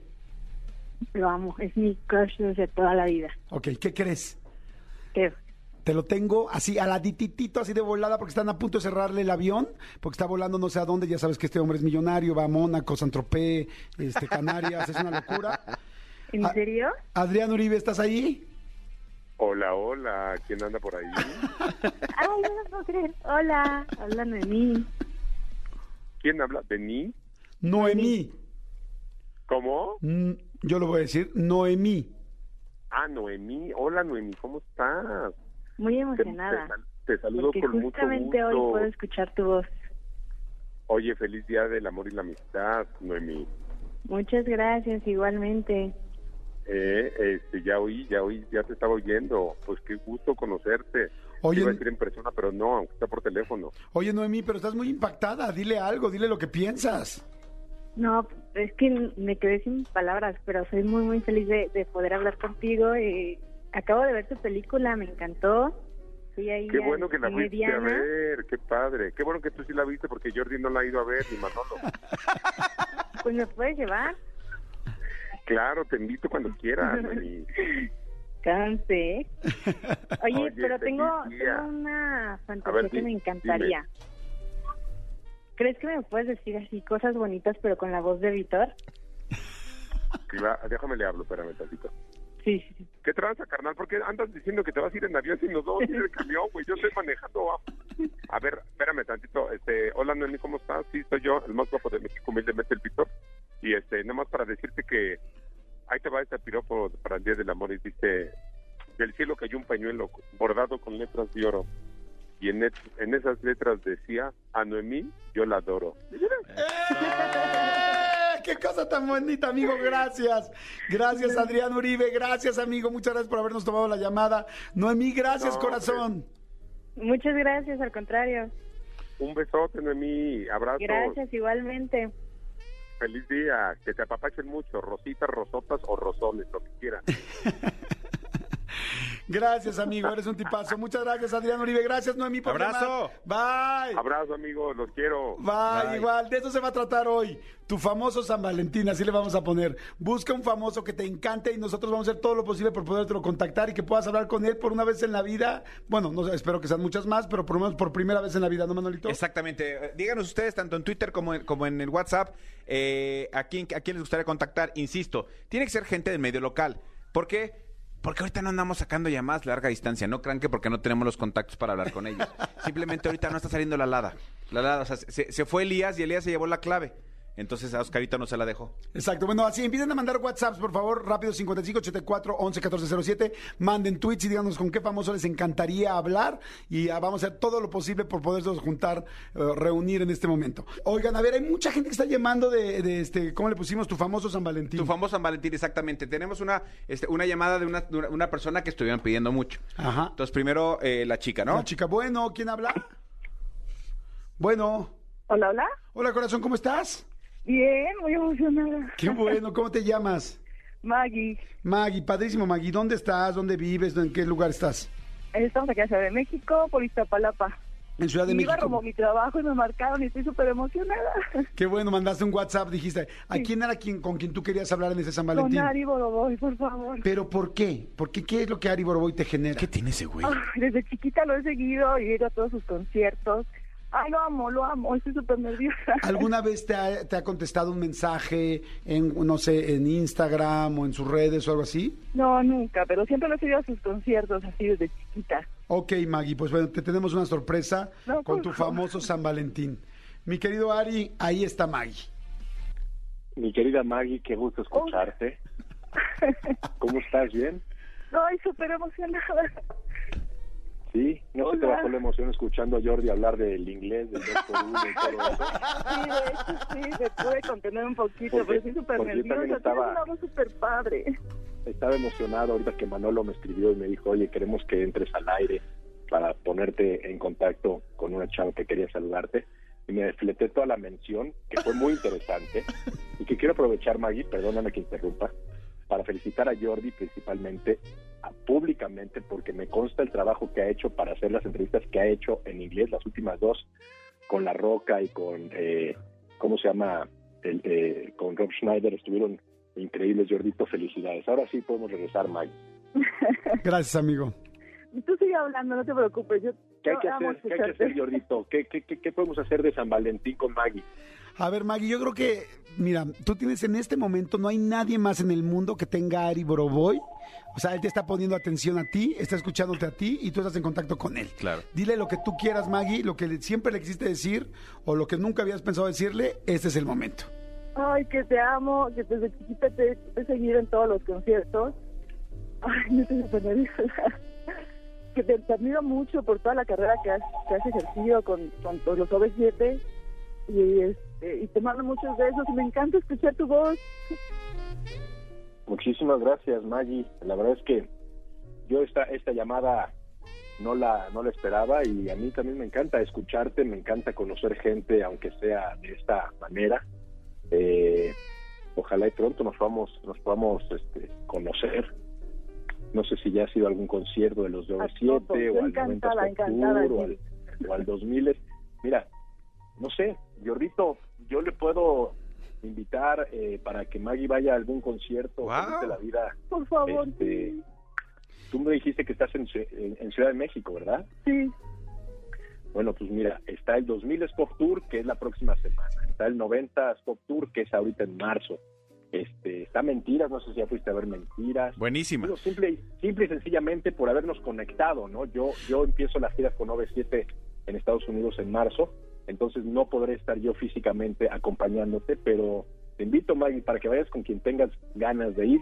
Lo amo, es mi crush desde toda la vida. Ok, ¿qué crees? ¿Qué? Te lo tengo así a la dititito, así de volada, porque están a punto de cerrarle el avión, porque está volando no sé a dónde. Ya sabes que este hombre es millonario, va a Mónaco, Santropé, este, Canarias, es una locura. ¿En serio? Adrián Uribe, ¿estás ahí? Hola, hola, ¿quién anda por ahí? *laughs* Ay, no lo puedo creer. Hola, hola Noemí. ¿Quién habla? ¿Bení? Noemí. ¿Cómo? Mm, yo lo voy a decir, Noemí. Ah, Noemí. Hola, Noemí, ¿cómo estás? Muy emocionada. te sal- te saludo Porque con mucho justamente gusto. hoy puedo escuchar tu voz. Oye, feliz día del amor y la amistad, Noemí. Muchas gracias, igualmente. Eh, este, ya oí, ya oí, ya te estaba oyendo. Pues qué gusto conocerte. Oye, Iba a decir en persona, pero no, aunque está por teléfono. Oye, Noemí, pero estás muy impactada. Dile algo, dile lo que piensas. No, es que me quedé sin palabras, pero soy muy, muy feliz de, de poder hablar contigo. Eh, acabo de ver tu película, me encantó. Fui ahí Qué bueno que la fuiste a Diana. ver, qué padre. Qué bueno que tú sí la viste porque Jordi no la ha ido a ver, ni Manolo. *laughs* Pues me puedes llevar. Claro, te invito cuando quieras. *laughs* Canse. Oye, Oye, pero tengo, tengo una fantasía A ver, que me encantaría. ¿Crees que me puedes decir así cosas bonitas pero con la voz de va, déjame le hablo, espérame tantito. Sí, sí, sí. ¿Qué tranza, carnal? ¿Por qué andas diciendo que te vas a ir en avión si nos vamos a ir en camión, güey? Yo estoy manejando. va. A ver, espérame tantito. Este, hola, Noemi, ¿cómo estás? Sí, soy yo, el más guapo de México, humildemente el Víctor. Y este, nada más para decirte que ahí te va este piropo para el Día del Amor y dice, del cielo cayó un pañuelo bordado con letras de oro. Y en, et- en esas letras decía, a Noemí yo la adoro. ¡Eh! ¡Qué cosa tan bonita, amigo! Gracias. Gracias, Adrián Uribe. Gracias, amigo. Muchas gracias por habernos tomado la llamada. Noemí, gracias, No, corazón. Muchas gracias, al contrario. Un besote, Noemí. Abrazos. Gracias, igualmente. Feliz día. Que te apapachen mucho. Rositas, rosotas o rosones, lo que quieran. *laughs* Gracias, amigo. Eres un tipazo. Muchas gracias, Adrián Uribe. Gracias, Noemí, por Abrazo. llamar. Bye. Abrazo, amigos. Los quiero. Bye, Bye. igual, de eso se va a tratar hoy. Tu famoso San Valentín, así le vamos a poner. Busca un famoso que te encante y nosotros vamos a hacer todo lo posible por podértelo contactar y que puedas hablar con él por una vez en la vida. Bueno, no sé, espero que sean muchas más, pero por lo menos por primera vez en la vida, ¿no, Manolito? Exactamente. Eh, Díganos ustedes, tanto en Twitter como en, como en el WhatsApp, eh, a, quién, a quién les gustaría contactar. Insisto, tiene que ser gente del medio local. ¿Por qué? Porque ahorita no andamos sacando llamadas larga distancia. No crean que porque no tenemos los contactos para hablar con ellos. *laughs* Simplemente ahorita no está saliendo la lada. La lada, o sea, se, se fue Elías y Elías se llevó la clave. Entonces a Oscarito no se la dejó. Exacto. Bueno, así empiecen a mandar WhatsApps, por favor, rápido 55 84 11 14 07. Manden tweets y díganos con qué famoso les encantaría hablar y ah, vamos a hacer todo lo posible por poderlos juntar, eh, reunir en este momento. Oigan, a ver, hay mucha gente que está llamando de, de este, ¿cómo le pusimos? Tu famoso San Valentín. Tu famoso San Valentín, exactamente. Tenemos una, este, una llamada de una, de una- una persona que estuvieron pidiendo mucho. Ajá. Entonces, primero eh, la chica, ¿no? La chica, bueno, ¿quién habla? Bueno. Hola, hola. Hola, corazón, ¿cómo estás? Bien, muy emocionada. Qué bueno, ¿cómo te llamas? *laughs* Maggie, Maggie, padrísimo, Maggie. ¿Dónde estás? ¿Dónde vives? ¿En qué lugar estás? estamos aquí en Ciudad de México, por Iztapalapa. En Ciudad de Iba México. como mi trabajo y me marcaron y estoy súper emocionada. *laughs* Qué bueno, mandaste un WhatsApp, dijiste. ¿A quién era quien, con quien tú querías hablar en ese San Valentín? Con Ari Boroboy, por favor. ¿Pero por qué? ¿Por qué? ¿Qué es lo que Ari Boroboy te genera? tiene ese güey? Ay, desde chiquita lo he seguido y he ido a todos sus conciertos. Ay, lo amo, lo amo, estoy súper nerviosa. ¿Alguna vez te ha, te ha contestado un mensaje en, no sé, en Instagram o en sus redes o algo así? No, nunca, pero siempre lo he seguido a sus conciertos así desde chiquita. Ok, Maggie, pues bueno, te tenemos una sorpresa No, con tu famoso San Valentín. Mi querido Ari, ahí está Maggie. Mi querida Maggie, qué gusto escucharte. ¿Cómo estás? ¿Bien? *laughs* Ay, súper emocionada. Sí, no se te Hola. bajó la emoción escuchando a Jordi hablar del inglés, del 2 por 1 y todo eso. *laughs* Sí, de hecho, sí, me pude contener un poquito, Porque- pero estoy súper nerviosa. estaba- Tienes una voz súper padre. Estaba emocionado ahorita que Manolo me escribió y me dijo, oye, queremos que entres al aire para ponerte en contacto con una chava que quería saludarte. Y me fleté toda la mención, que fue muy interesante, y que quiero aprovechar, Maggie, perdóname que interrumpa, para felicitar a Jordi principalmente, a- públicamente, porque me consta el trabajo que ha hecho para hacer las entrevistas que ha hecho en inglés, las últimas dos, con La Roca y con, eh, ¿cómo se llama? El, eh, con Rob Schneider, estuvieron increíbles, Jordito, felicidades. Ahora sí podemos regresar, Maggie. *laughs* Gracias, amigo. Tú sigue hablando, no te preocupes. Yo, ¿Qué hay que hacer, ¿qué hay que hacer Jordito? ¿Qué, qué, qué, qué podemos hacer de San Valentín con Maggie? A ver, Maggie, yo creo que, mira, tú tienes en este momento, no hay nadie más en el mundo que tenga a Ari Boroboy. O sea, él te está poniendo atención a ti, está escuchándote a ti y tú estás en contacto con él. Claro. Dile lo que tú quieras, Maggie, lo que le- siempre le quisiste decir o lo que nunca habías pensado decirle, este es el momento. Ay, que te amo, que desde chiquita te, te he seguido en todos los conciertos. Ay, me estoy súper nerviosa. Que te, te admiro mucho por toda la carrera que has, que has ejercido con, con todos los OV7 y, este, y te mando muchos besos y me encanta escuchar tu voz. Muchísimas gracias, Maggie. La verdad es que yo esta, esta llamada no la, no la esperaba y a mí también me encanta escucharte, me encanta conocer gente, aunque sea de esta manera. Eh, ojalá y pronto nos podamos, nos podamos este, conocer. No sé si ya ha sido algún concierto de los de A OV7 todos. o al 90 encantada, Pop encantada, Tour, o al, o al 2000. Mira, no sé, Jordito, yo le puedo invitar eh, para que Maggie vaya a algún concierto feliz de la vida. Por favor, Este, sí. Tú me dijiste que estás en, Ci- en- en Ciudad de México, ¿verdad? Sí, Bueno, pues mira, está el 2000 Pop Tour, que es la próxima semana. Está el 90 Pop Tour, que es ahorita en marzo. Este, está Mentiras, no sé si ya fuiste a ver Mentiras. Buenísima. Digo, simple, y- simple y sencillamente por habernos conectado, ¿no? Yo, yo empiezo las giras con OV7 en Estados Unidos en marzo, entonces no podré estar yo físicamente acompañándote, pero te invito, Maggie, para que vayas con quien tengas ganas de ir,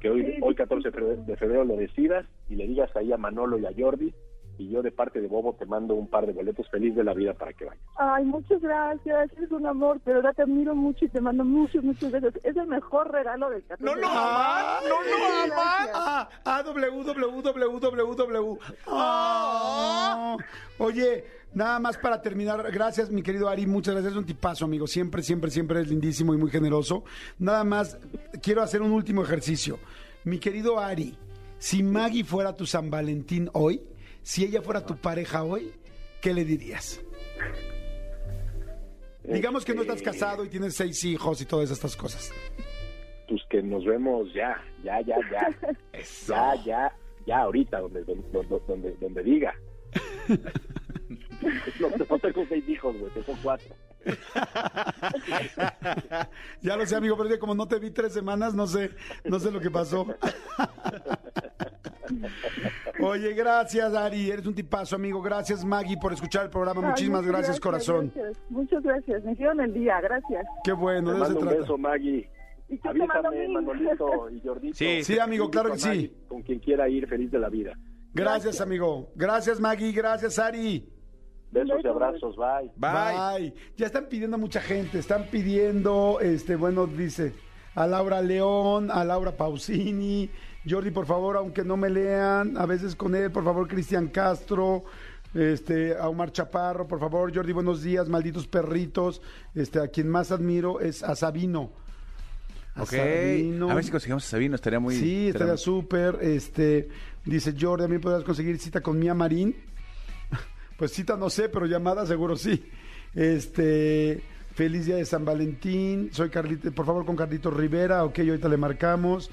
que hoy, hoy sí, 14 de febrero, de febrero lo decidas y le digas ahí a Manolo y a Jordi, y yo de parte de Bobo te mando un par de boletos feliz de la vida para que vayas. Ay, muchas gracias, eres un amor, pero ahora te admiro mucho y te mando muchos, muchos besos. Es el mejor regalo del 14. No lo de amas, no lo amas. Ah, ah, www. Ah. Oye, nada más para terminar, gracias mi querido Ari, muchas gracias, es un tipazo amigo, siempre, siempre, siempre es lindísimo y muy generoso. Nada más, quiero hacer un último ejercicio. Mi querido Ari, si Maggie fuera tu San Valentín hoy, si ella fuera tu pareja hoy, ¿qué le dirías? Digamos que no estás Este, casado y tienes seis hijos y todas estas cosas. Pues que nos vemos ya, ya, ya, ya. *laughs* Ya, ya, ya ahorita, donde, donde, donde, donde diga. *laughs* no, no tengo seis hijos, güey, tengo cuatro. *laughs* Ya lo sé, amigo, pero es que como no te vi tres semanas, no sé, no sé lo que pasó. *laughs* Oye, gracias, Ari. Eres un tipazo, amigo. Gracias, Maggie, por escuchar el programa. Ay, Muchísimas muchas gracias, corazón. gracias. Muchas gracias, me hicieron el día, gracias. Qué bueno, Te mando se un beso, Maggie. Y yo te mando Avísame, mil. Manolito *laughs* y Jordito. Sí. Sí, amigo, claro que sí. Maggie, Con quien quiera ir, feliz de la vida. Gracias, amigo. Gracias, Maggie. Gracias, Ari. Besos y abrazos, bye. Bye. Ya están pidiendo mucha gente. Están pidiendo, este, bueno, dice, a Laura León, a Laura Pausini. Jordi, por favor, aunque no me lean, a veces con él, por favor, Cristian Castro. Este, a Omar Chaparro, por favor, Jordi, buenos días, malditos perritos. Este, a quien más admiro es a Sabino. A Ok. Sabino. A ver si conseguimos a Sabino, estaría muy... Sí, estaría súper. Este, dice Jordi, también podrás conseguir cita con Mía Marín. Pues cita no sé, pero llamada seguro sí. Este, feliz día de San Valentín. Soy Carlito, por favor con Carlitos Rivera. Ok, ahorita le marcamos.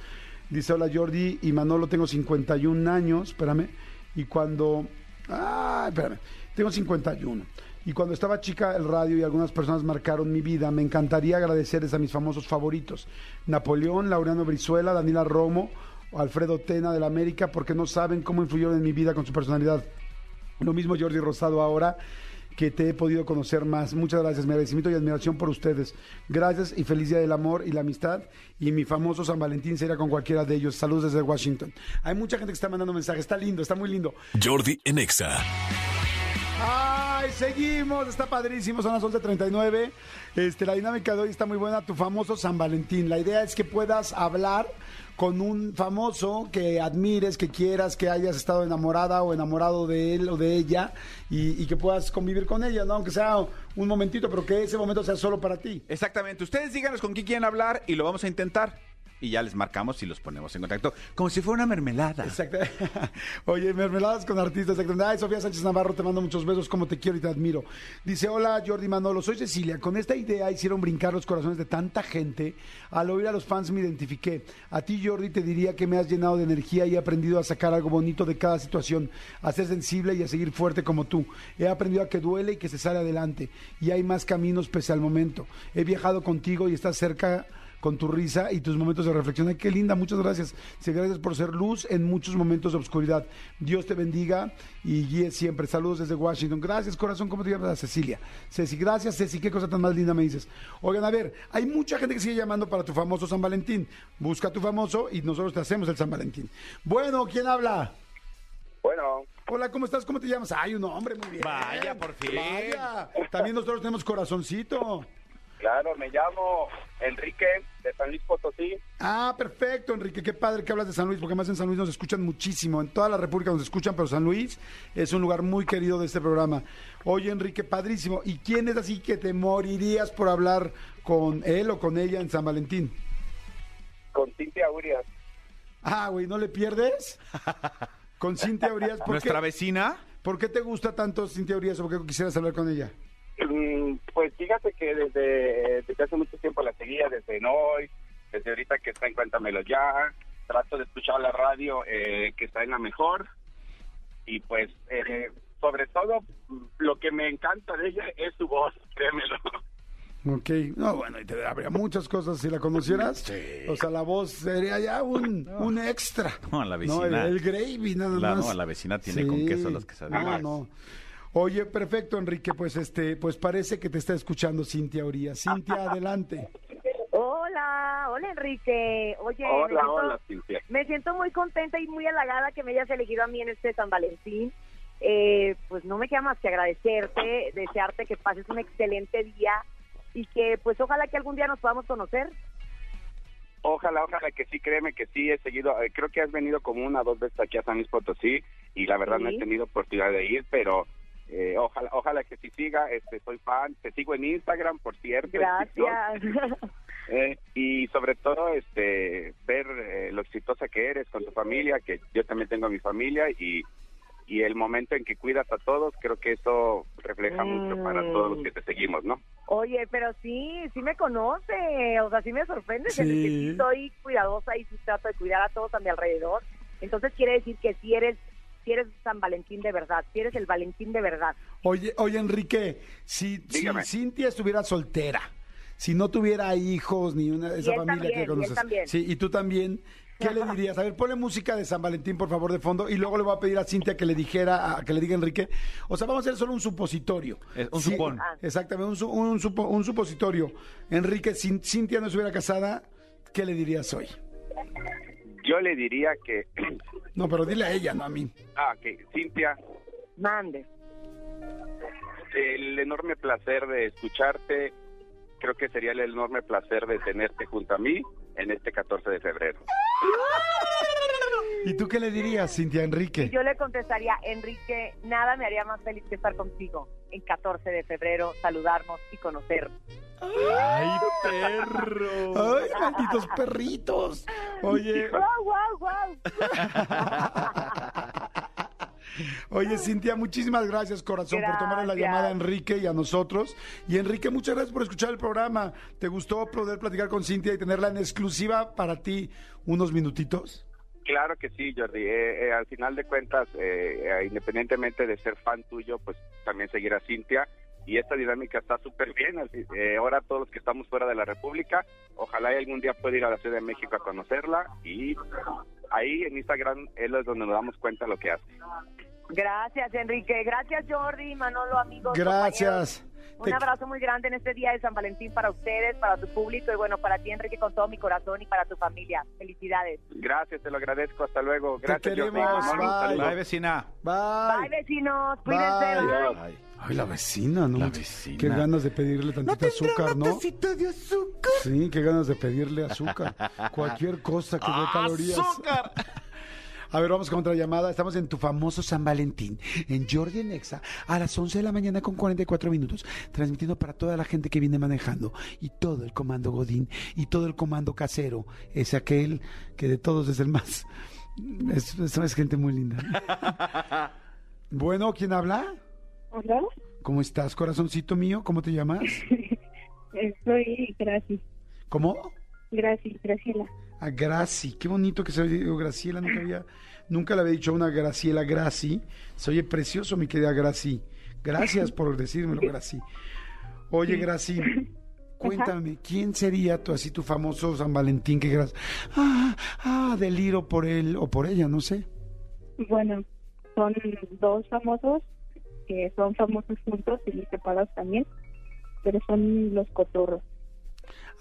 Dice, hola Jordi y Manolo, tengo 51 años, espérame. Y cuando... Ah, espérame, tengo 51. y cuando estaba chica el radio y algunas personas marcaron mi vida. Me encantaría agradecerles a mis famosos favoritos. Napoleón, Laureano Brizuela, Daniela Romo, Alfredo Tena de la América, porque no saben cómo influyeron en mi vida con su personalidad. Lo mismo Jordi Rosado ahora que te he podido conocer más. Muchas gracias, mi agradecimiento y admiración por ustedes. Gracias y feliz día del amor y la amistad. Y mi famoso San Valentín será con cualquiera de ellos. Saludos desde Washington. Hay mucha gente que está mandando mensajes. Está lindo, está muy lindo. Jordi en Exa. ¡Ay, seguimos! Está padrísimo, son las 11.39. Este, la dinámica de hoy está muy buena, tu famoso San Valentín. La idea es que puedas hablar con un famoso que admires, que quieras, que hayas estado enamorada o enamorado de él o de ella y, que puedas convivir con ella, ¿no? Aunque sea un momentito, pero que ese momento sea solo para ti. Exactamente. Ustedes díganos con quién quieren hablar y lo vamos a intentar. Y ya les marcamos y los ponemos en contacto. Como si fuera una mermelada. Exacto. *laughs* Oye, mermeladas con artistas. Ay, Sofía Sánchez Navarro, te mando muchos besos, como te quiero y te admiro. Dice, hola Jordi Manolo, soy Cecilia. Con esta idea hicieron brincar los corazones de tanta gente. Al oír a los fans me identifiqué. A ti, Jordi, te diría que me has llenado de energía y he aprendido a sacar algo bonito de cada situación, a ser sensible y a seguir fuerte como tú. He aprendido a que duele y que se sale adelante. Y hay más caminos pese al momento. He viajado contigo y estás cerca con tu risa y tus momentos de reflexión. Ay, qué linda, muchas gracias. Sí, gracias por ser luz en muchos momentos de oscuridad. Dios te bendiga y guíe siempre. Saludos desde Washington. Gracias, corazón. ¿Cómo te llamas? Cecilia. Ceci, gracias, Ceci. Qué cosa tan más linda me dices. Oigan, a ver, hay mucha gente que sigue llamando para tu famoso San Valentín. Busca tu famoso y nosotros te hacemos el San Valentín. Bueno, ¿quién habla? Bueno, Hola, ¿cómo estás? ¿Cómo te llamas? Ay, un hombre, muy bien. Vaya, por fin. Vaya. También nosotros tenemos corazoncito. Claro, me llamo Enrique de San Luis Potosí. Ah, perfecto, Enrique. Qué padre que hablas de San Luis, porque además en San Luis nos escuchan muchísimo. En toda la República nos escuchan, pero San Luis es un lugar muy querido de este programa. Oye, Enrique, padrísimo. ¿Y quién es así que te morirías por hablar con él o con ella en San Valentín? Con Cintia Urias. Ah, güey, ¿no le pierdes? Con Cintia Urias. ¿por *laughs* Nuestra qué, vecina. ¿Por qué te gusta tanto Cintia Urias o por qué quisieras hablar con ella? Mm, Pues fíjate que desde, desde hace mucho tiempo la seguía, desde hoy, desde ahorita que está en Cuéntamelo Ya, trato de escuchar la radio eh, que está en la mejor y pues eh, sobre todo mm, lo que me encanta de ella es su voz, *laughs* créemelo. Ok, no, bueno, y te habría muchas cosas si la conocieras. O sea, la voz sería ya un, un extra. No, la vecina. el gravy nada La- más. no, la vecina tiene con queso las quesadillas. No, no. Oye, perfecto, Enrique, pues este, pues parece que te está escuchando Cintia Urias. Cintia, adelante. Hola, hola Enrique. Oye, me, Hola, siento, hola Cintia. me siento muy contenta y muy halagada que me hayas elegido a mí en este San Valentín. Eh, pues no me queda más que agradecerte, desearte que pases un excelente día y que pues ojalá que algún día nos podamos conocer. Ojalá, ojalá que sí, créeme que sí, he seguido, eh, creo que has venido como una o dos veces aquí a San Luis Potosí y la verdad no he tenido oportunidad de ir, pero eh, ojalá, ojalá que sí siga, este, soy fan, te sigo en Instagram, por cierto. Gracias. *laughs* Eh, y sobre todo, este, ver eh, lo exitosa que eres con tu familia, que yo también tengo mi familia y, y el momento en que cuidas a todos, creo que eso refleja mucho para todos los que te seguimos, ¿no? Oye, pero sí, sí me conoce, o sea, sí me sorprende, Sí. Enrique, sí soy cuidadosa y sí trato de cuidar a todos a mi alrededor. Entonces quiere decir que si eres, si eres San Valentín de verdad, si eres el Valentín de verdad. Oye, oye, Enrique, si. Cintia estuviera soltera, si no tuviera hijos ni una esa familia también, que conoces, también. sí, y tú también, ¿qué le dirías? A ver, ponle música de San Valentín, por favor, de fondo, y luego le voy a pedir a Cintia que le dijera, a- que le diga a Enrique, o sea, vamos a hacer solo un supositorio. Es un Sí, supón. Exactamente, un, supo- un supositorio. Enrique, si Cintia no estuviera casada, ¿qué le dirías hoy? Yo le diría que, *clears throat* No, pero dile a ella, no a mí. ah, que Cintia, Mande. el enorme placer de escucharte. Creo que sería el enorme placer de tenerte junto a mí en este 14 de febrero. ¿Y tú qué le dirías, Cintia, Enrique? Yo le contestaría, Enrique, nada me haría más feliz que estar contigo en 14 de febrero, saludarnos y conocernos. ¡Ay, perro! ¡Ay, malditos perritos! Oye, *laughs* ¡Guau, guau, guau! *laughs* Oye, Cintia, muchísimas gracias, corazón, por tomarle la llamada a Enrique y a nosotros. Y Enrique, muchas gracias por escuchar el programa. ¿Te gustó poder platicar con Cintia y tenerla en exclusiva para ti unos minutitos? Claro que sí, Jordi. Eh, eh, al final de cuentas, eh, eh, independientemente de ser fan tuyo, pues también seguir a Cintia. y esta dinámica está súper bien. Eh, ahora todos los que estamos fuera de la República, ojalá algún día pueda ir a la Ciudad de México a conocerla y ahí en Instagram es donde nos damos cuenta de lo que hace. Gracias, Enrique. Gracias, Jordi, Manolo, amigos. Gracias. compañeros. Te- Un abrazo muy grande en este día de San Valentín para ustedes, para tu público y bueno, para ti, Enrique, con todo mi corazón y para tu familia. Felicidades. Gracias, te lo agradezco. Hasta luego. Gracias, queremos, Jordi. Manolo, un bye. saludo. Bye, vecina. Bye. Bye, vecinos. Cuídense. Bye. bye. Ay, la vecina, ¿no? La vecina. Qué ganas de pedirle tantito azúcar, ¿no? de azúcar? Sí, qué ganas de pedirle azúcar. *laughs* Cualquier cosa que dé calorías. ¡Azúcar! A ver, vamos con otra llamada. Estamos en tu famoso San Valentín, en Jordi en Exa, a las 11 de la mañana con 44 minutos, transmitiendo para toda la gente que viene manejando y todo el comando Godín y todo el comando casero. Es aquel que de todos es el más. Es, es- es gente muy linda. *laughs* Bueno, ¿quién habla? Hola, ¿Cómo estás, corazoncito mío? ¿Cómo te llamas? *laughs* soy Graci, ¿Cómo? Graci, Graciela. A Graci, qué bonito que se oye digo, Graciela, nunca había, nunca le había dicho a una Graciela Graci. Se oye precioso, mi querida Graci. Gracias por decírmelo, Graci. Oye, Graci, cuéntame, ¿quién sería tu, así tu famoso San Valentín que digas, ah, ah, deliro por él o por ella, no sé? Bueno, son dos famosos que son famosos juntos y separados también, pero son los cotorros.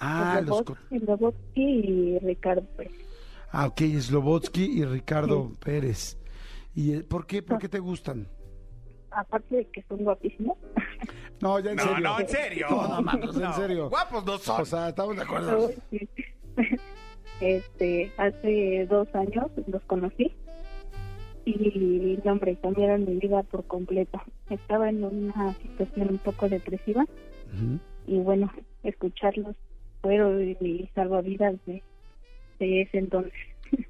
Ah, los, Lobot- co- Lobotsky y Ricardo. Pues. ah, ok, Slobotsky y Ricardo Pérez. ¿Y eh, por qué, por qué te gustan? Aparte de que son guapísimos, *laughs* No, ya en No, serio. no, en serio. *laughs* No, no, mames, en No, serio. Guapos no son. O sea, estamos de acuerdo. Sí. *laughs* este, hace dos años los conocí y no, hombre, cambiaron mi vida por completo. Estaba en una situación un poco depresiva Ujú. y bueno, escucharlos fueron mi salvavidas de, de ese entonces. *laughs*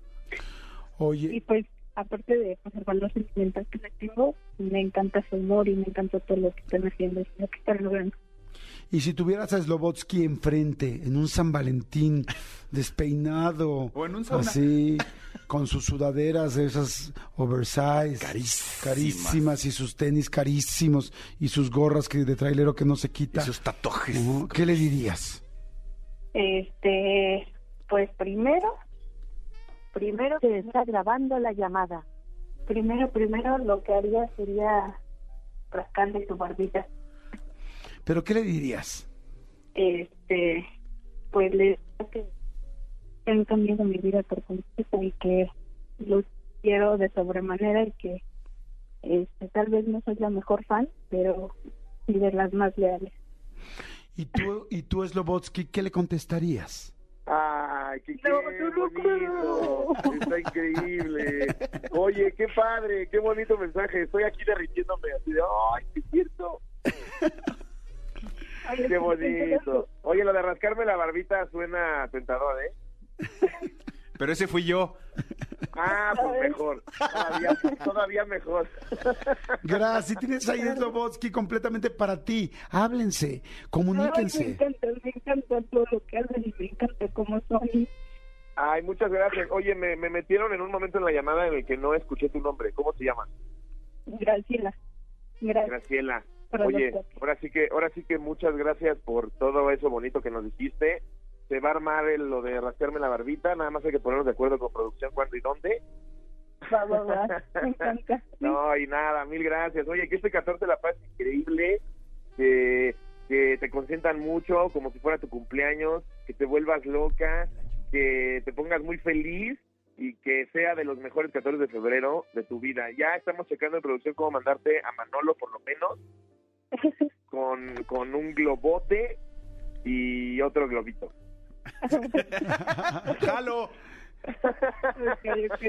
Y Oye, pues, aparte de pues, el valor sentimental que le tengo, me encanta su humor y me encanta todo lo que están haciendo y lo que están logrando. y si tuvieras a Slobotsky enfrente, en un San Valentín, *laughs* despeinado, O en un así, con sus sudaderas de esas oversize, Carísimas. carísimas, y sus tenis carísimos, y sus gorras que de trailero que no se quita, Y sus tatuajes. ¿qué le dirías? Este, pues primero, primero se está grabando la llamada. Primero, primero lo que haría sería rascarle su barbita. ¿Pero qué le dirías? Este, pues le diría que han cambiado mi vida por completo y que los quiero de sobremanera y que este, tal vez no soy la mejor fan, pero sí de las más leales. Y tú, y tú Slobotsky, ¿qué le contestarías? Ay, qué, qué No, no lo bonito. Está increíble. Oye, qué padre, qué bonito mensaje. Estoy aquí derritiéndome así de, ay, qué cierto. Ay, Qué bonito. Oye, lo de rascarme la barbita suena tentador, ¿eh? Pero ese fui yo. Ah, pues mejor. Todavía, todavía mejor. Gracias, tienes ahí Slobotsky completamente para ti. Háblense, Ay, me comuníquense. encanta, me encanta todo lo que hacen y me encanta cómo son. Ay, muchas gracias. Oye, me, me metieron en un momento en la llamada en el que no escuché tu nombre. ¿Cómo se llama? Graciela. Gracias. Graciela. Oye, ahora sí que ahora sí que muchas gracias por todo eso bonito que nos dijiste. Se va a armar el- lo de rascarme la barbita, nada más hay que ponernos de acuerdo con producción cuándo y dónde. *laughs* No, y nada, mil gracias. Oye, que este 14 de la paz increíble, que, que te consientan mucho, como si fuera tu cumpleaños, que te vuelvas loca, que te pongas muy feliz y que sea de los mejores 14 de febrero de tu vida. Ya estamos checando en producción cómo mandarte a Manolo, por lo menos, *laughs* con, con un globote y otro globito. *laughs* ¡Jalo!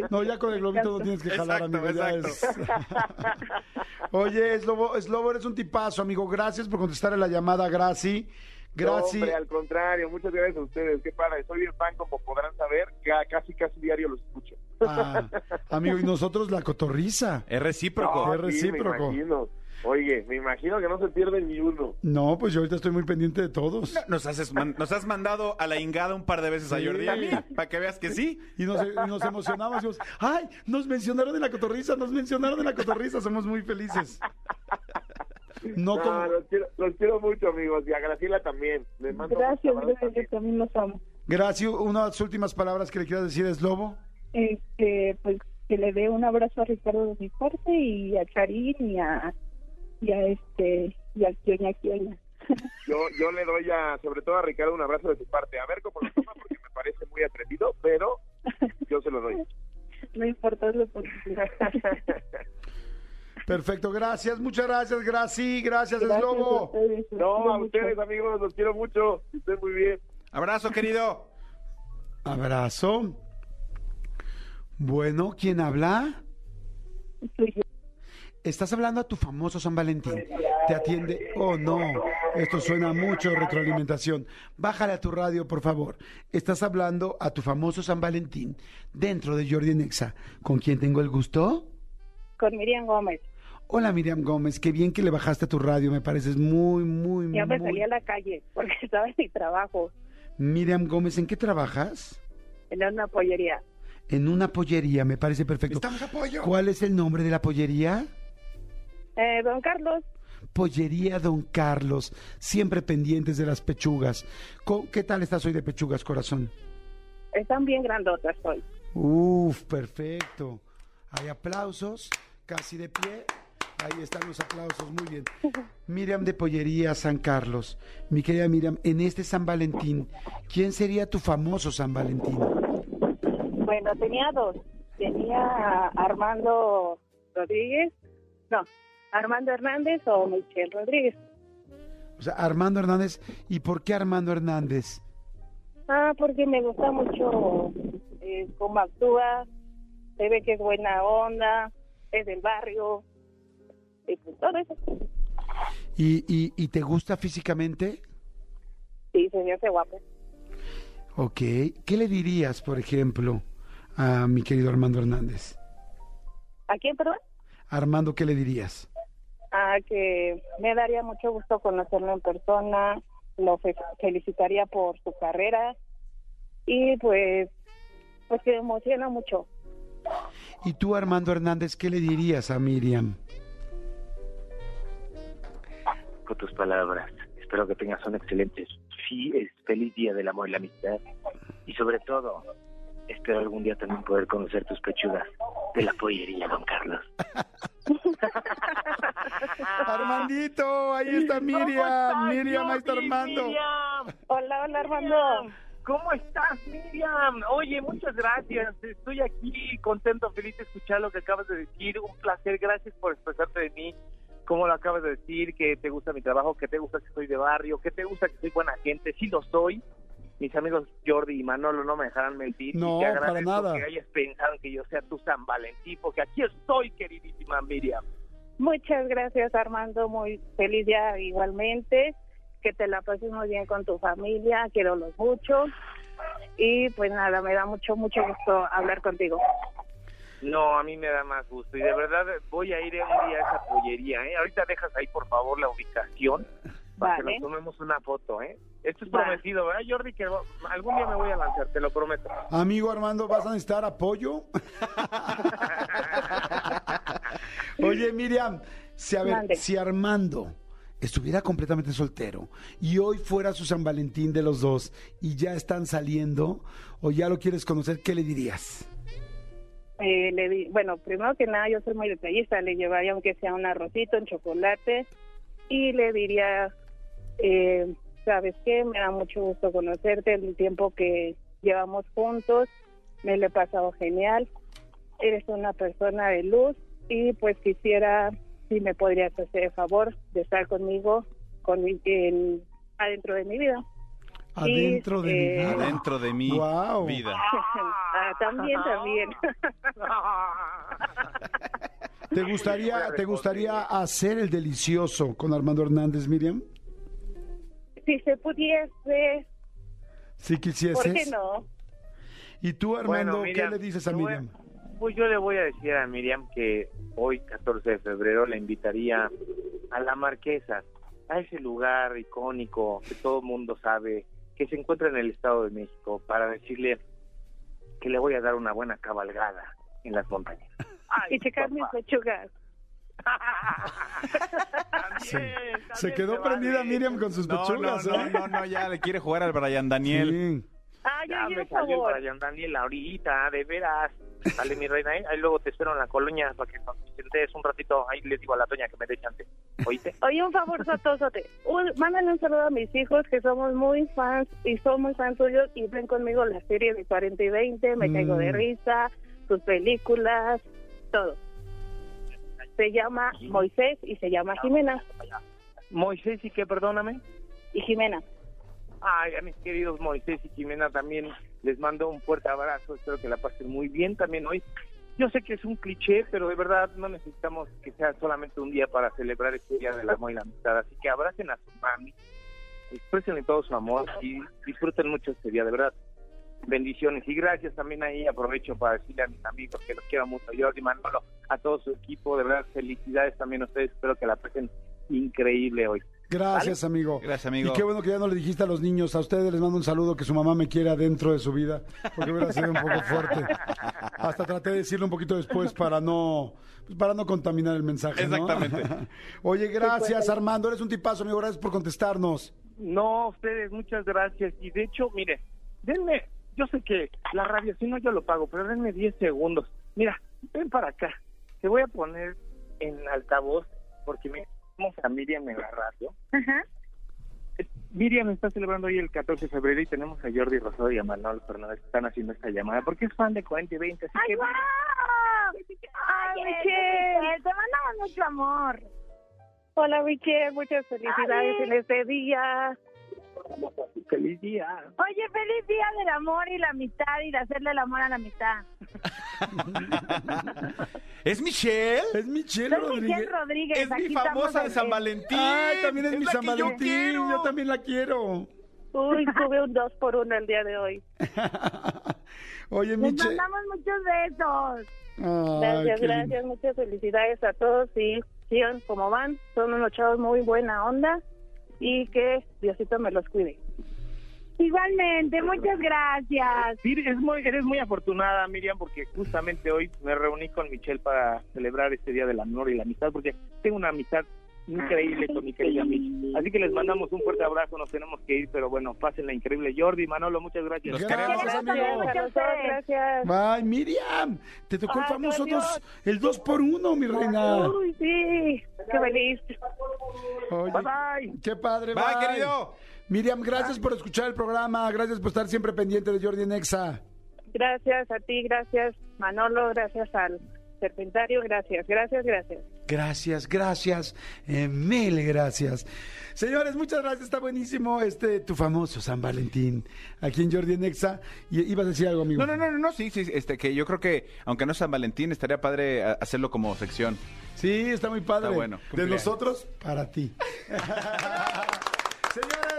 No, ya con el globito no tienes que jalar, Exacto, amigo. ya es- *laughs* Oye, Slobo, Slobo, eres un tipazo, amigo. Gracias por contestar a la llamada, Graci. No, Gracias. hombre, al contrario, muchas gracias a ustedes. Qué padre, soy bien fan, como podrán saber, ca- casi casi diario los escucho. Ah, amigo, y nosotros la cotorriza. Es recíproco. No, es sí, recíproco. Oye, me imagino que no se pierde ni uno. No, pues yo ahorita estoy muy pendiente de todos. Nos, haces man- nos has mandado a la ingada un par de veces a Sí. Jordi y a mí, para que veas que sí. Y nos, y nos emocionamos. Decimos, ¡ay! Nos mencionaron en la cotorriza, nos mencionaron en la cotorriza. Somos muy felices. No, No, como- los, quiero, los quiero mucho, amigos. Y a Graciela también. Les mando Gracias, gracias, yo también los amo. Gracias. Unas últimas palabras que le quieras decir es Lobo. Este, pues que le dé un abrazo a Ricardo de mi parte y a Charín y a, y a este, y a Kioña Kioña. *laughs* Yo, yo le doy a, sobre todo a Ricardo, un abrazo de su parte. A ver cómo lo toma, porque me parece muy atrevido, pero yo se lo doy. No importa lo posible. *laughs* Perfecto, gracias, muchas gracias, Graci, gracias, Gracias es a Lobo. ustedes, los No, a mucho. ustedes, amigos, los quiero mucho. Estén muy bien. Abrazo, querido. Abrazo. Bueno, ¿quién habla? Soy yo. Estás hablando a tu famoso San Valentín. Te atiende. Oh, no. Esto suena mucho retroalimentación. Bájale a tu radio, por favor. Estás hablando a tu famoso San Valentín dentro de Jordi Nexa. ¿Con quién tengo el gusto? Con Miriam Gómez. Hola, Miriam Gómez. Qué bien que le bajaste a tu radio. Me pareces muy, muy, Ya me muy. salí a la calle porque *laughs* estaba en mi trabajo, Miriam Gómez, ¿en qué trabajas? en una pollería. En una pollería, me parece perfecto. Estamos apoyo. ¿Cuál es el nombre de la pollería? Eh, don Carlos, Pollería Don Carlos, siempre pendientes de las pechugas. ¿Qué tal estás hoy de pechugas, corazón? están bien grandotas hoy. Uf, perfecto. Hay aplausos, casi de pie. Ahí están los aplausos, muy bien. *laughs* Miriam de Pollería San Carlos. Mi querida Miriam, en este San Valentín, ¿quién sería tu famoso San Valentín? Bueno, tenía dos. Tenía a Armando Rodríguez, no, Armando Hernández o Michelle Rodríguez. O sea, Armando Hernández. ¿Y por qué Armando Hernández? Ah, porque me gusta mucho eh, cómo actúa, se ve que es buena onda, es del barrio, y pues todo eso. ¿Y, y, y te gusta físicamente? Sí, se hace guapo. Ok. ¿Qué le dirías, por ejemplo, a mi querido Armando Hernández? ¿A quién, perdón? Armando, ¿qué le dirías? Ah, que me daría mucho gusto conocerlo en persona, lo fe- felicitaría por su carrera y pues, pues que me emociona mucho. ¿Y tú, Armando Hernández, qué le dirías a Miriam? con tus palabras. Espero que tengas un excelente, sí, es feliz día del amor y la amistad. Y sobre todo, espero algún día también poder conocer tus pechugas de la pollería, don Carlos. *laughs* *laughs* Armandito, ahí está Miriam. Miriam, ahí está Armando. Hola, hola Armando. ¿Cómo estás, Miriam? Oye, muchas gracias. Estoy aquí contento, feliz de escuchar lo que acabas de decir. Un placer, gracias por expresarte de mí. Como lo acabas de decir, que te gusta mi trabajo, que te gusta que soy de barrio, que te gusta que soy buena gente. Sí lo soy. Mis amigos Jordi y Manolo no me dejarán mentir. No, y te para nada. que hayas pensado en que yo sea tu San Valentín, porque aquí estoy, queridísima Miriam. Muchas gracias Armando, muy feliz día igualmente, que te la pases muy bien con tu familia, quiero los mucho y pues nada, me da mucho, mucho gusto hablar contigo. No, a mí me da más gusto y de verdad voy a ir un día a esa pollería, ¿eh? Ahorita dejas ahí por favor la ubicación para que nos tomemos una foto, ¿eh? Esto es Va. prometido, ¿verdad, Jordi? Que algún día me voy a lanzar, te lo prometo. Amigo Armando, ¿vas a necesitar apoyo? *laughs* Oye, Miriam, si, a ver, Mande. si Armando estuviera completamente soltero y hoy fuera su San Valentín de los dos y ya están saliendo o ya lo quieres conocer, ¿qué le dirías? Eh, le di, bueno, primero que nada yo soy muy detallista, le llevaría aunque sea un arrocito, un chocolate y le diría, eh, ¿sabes qué? Me da mucho gusto conocerte, el tiempo que llevamos juntos, me lo he pasado genial, eres una persona de luz y pues quisiera, si me podrías hacer el favor de estar conmigo con mi- en- adentro de mi vida. Adentro de mi eh, vida. Adentro de mi vida. *laughs* Ah, también, también. *laughs* ¿Te gustaría, ¿Te gustaría hacer el delicioso con Armando Hernández, Miriam? si se pudiese, Si quisieses. ¿por qué no? ¿Y tú, Armando, Bueno, Miriam, qué le dices a Miriam? Pues yo le voy a decir a Miriam que hoy, 14 de febrero, la invitaría a la Marquesa, a ese lugar icónico que todo el mundo sabe, que se encuentra en el Estado de México, para decirle que le voy a dar una buena cabalgada en las montañas. *laughs* y checar mis pechugas. *laughs* Se, se quedó prendida Miriam con sus No, pechugas, no, ¿eh? no, no, ya le quiere jugar al Brian Daniel. Ah, ya, me por salió el Brian Daniel ahorita, de veras. *laughs* Dale, mi reina, ahí, ahí luego te espero en la colonia para que nos sientes un ratito. Ahí le digo a la doña que me dé chance. ¿Oíste? *laughs* Oye, un favor, Sotosote. Un- Mándale un saludo a mis hijos que somos muy fans y son muy fans suyos y ven conmigo la serie de 40 y 20. Me caigo de Mm. risa, sus películas, todo. Se llama Moisés y se llama Jimena. Moisés y que, perdóname. Y Jimena. Ay, a mis queridos Moisés y Jimena también les mando un fuerte abrazo. Espero que la pasen muy bien también hoy. Yo sé que es un cliché, pero de verdad no necesitamos que sea solamente un día para celebrar este Día del Amor y la Amistad. Así que abracen a su mami, expresenle todo su amor y disfruten mucho este día, de verdad. Bendiciones y gracias también ahí. Aprovecho para decirle a mis amigos que los quiero mucho. Jordi Manolo, a todo su equipo, de verdad, felicidades también a ustedes. Espero que la pasen increíble hoy. Gracias, amigo. Gracias, amigo. Y qué bueno que ya no le dijiste a los niños, a ustedes les mando un saludo, que su mamá me quiera dentro de su vida, porque hubiera sido un poco fuerte. Hasta traté de decirlo un poquito después para no pues para no contaminar el mensaje. ¿no? Exactamente. *laughs* Oye, gracias, Armando. Eres un tipazo, amigo. Gracias por contestarnos. No, ustedes, muchas gracias. Y de hecho, mire, denme, yo sé que la radio, si no yo lo pago, pero denme 10 segundos. Mira, ven para acá. Te voy a poner en altavoz porque me tenemos a Miriam en la radio. Miriam está celebrando hoy el 14 de febrero y tenemos a Jordi Rosado y a Manuel Fernández que están haciendo esta llamada porque es fan de 40 y 20. Así que, ¡Ay, Michelle! Te mandamos mucho amor. Hola, Michelle. Muchas felicidades en este día. feliz día. Oye, feliz día del amor y la amistad y de hacerle el amor a la amistad. *laughs* *laughs* ¿Es Michelle? Es Michelle Soy Rodríguez. Michelle Rodríguez. Es mi aquí famosa de San en- Valentín. Ay, también es, mi San yo Valentín. Yo también la quiero. Uy, tuve un dos por uno el día de hoy. *laughs* Oye, Les Michelle. mandamos muchos besos. Ay, Gracias, gracias. Muchas felicidades a todos y sigan como van. Son unos chavos muy buena onda y que Diosito me los cuide. Igualmente, muchas gracias. Sí, es muy, eres muy afortunada, Miriam, porque justamente hoy me reuní con Michelle para celebrar este Día del Amor y la Amistad, porque tengo una amistad increíble con mi querida Michelle. Así que les mandamos un fuerte abrazo, nos tenemos que ir, pero bueno, pásenla increíble. Jordi, Manolo, muchas gracias. Los queremos, Gracias, amigo. a nosotros, gracias. Ay, Miriam, te tocó el famoso gracias. dos, el dos por uno, mi reina. Uy, sí, qué feliz. Oye, Bye, bye. Qué padre, Bye, bye. querido. Miriam, gracias por escuchar el programa, gracias por estar siempre pendiente de Jordi Nexa. Gracias a ti, gracias Manolo, gracias al Serpentario, gracias, gracias, gracias. Gracias, gracias, eh, mil gracias. Señores, muchas gracias, está buenísimo este tu famoso San Valentín aquí en Jordi Nexa. Y ibas a decir algo, amigo. No, no, no, no, no, sí, sí, este, que yo creo que, aunque no es San Valentín, estaría padre a- hacerlo como sección. Sí, está muy padre. Está bueno, De nosotros, para ti. *laughs* Señores,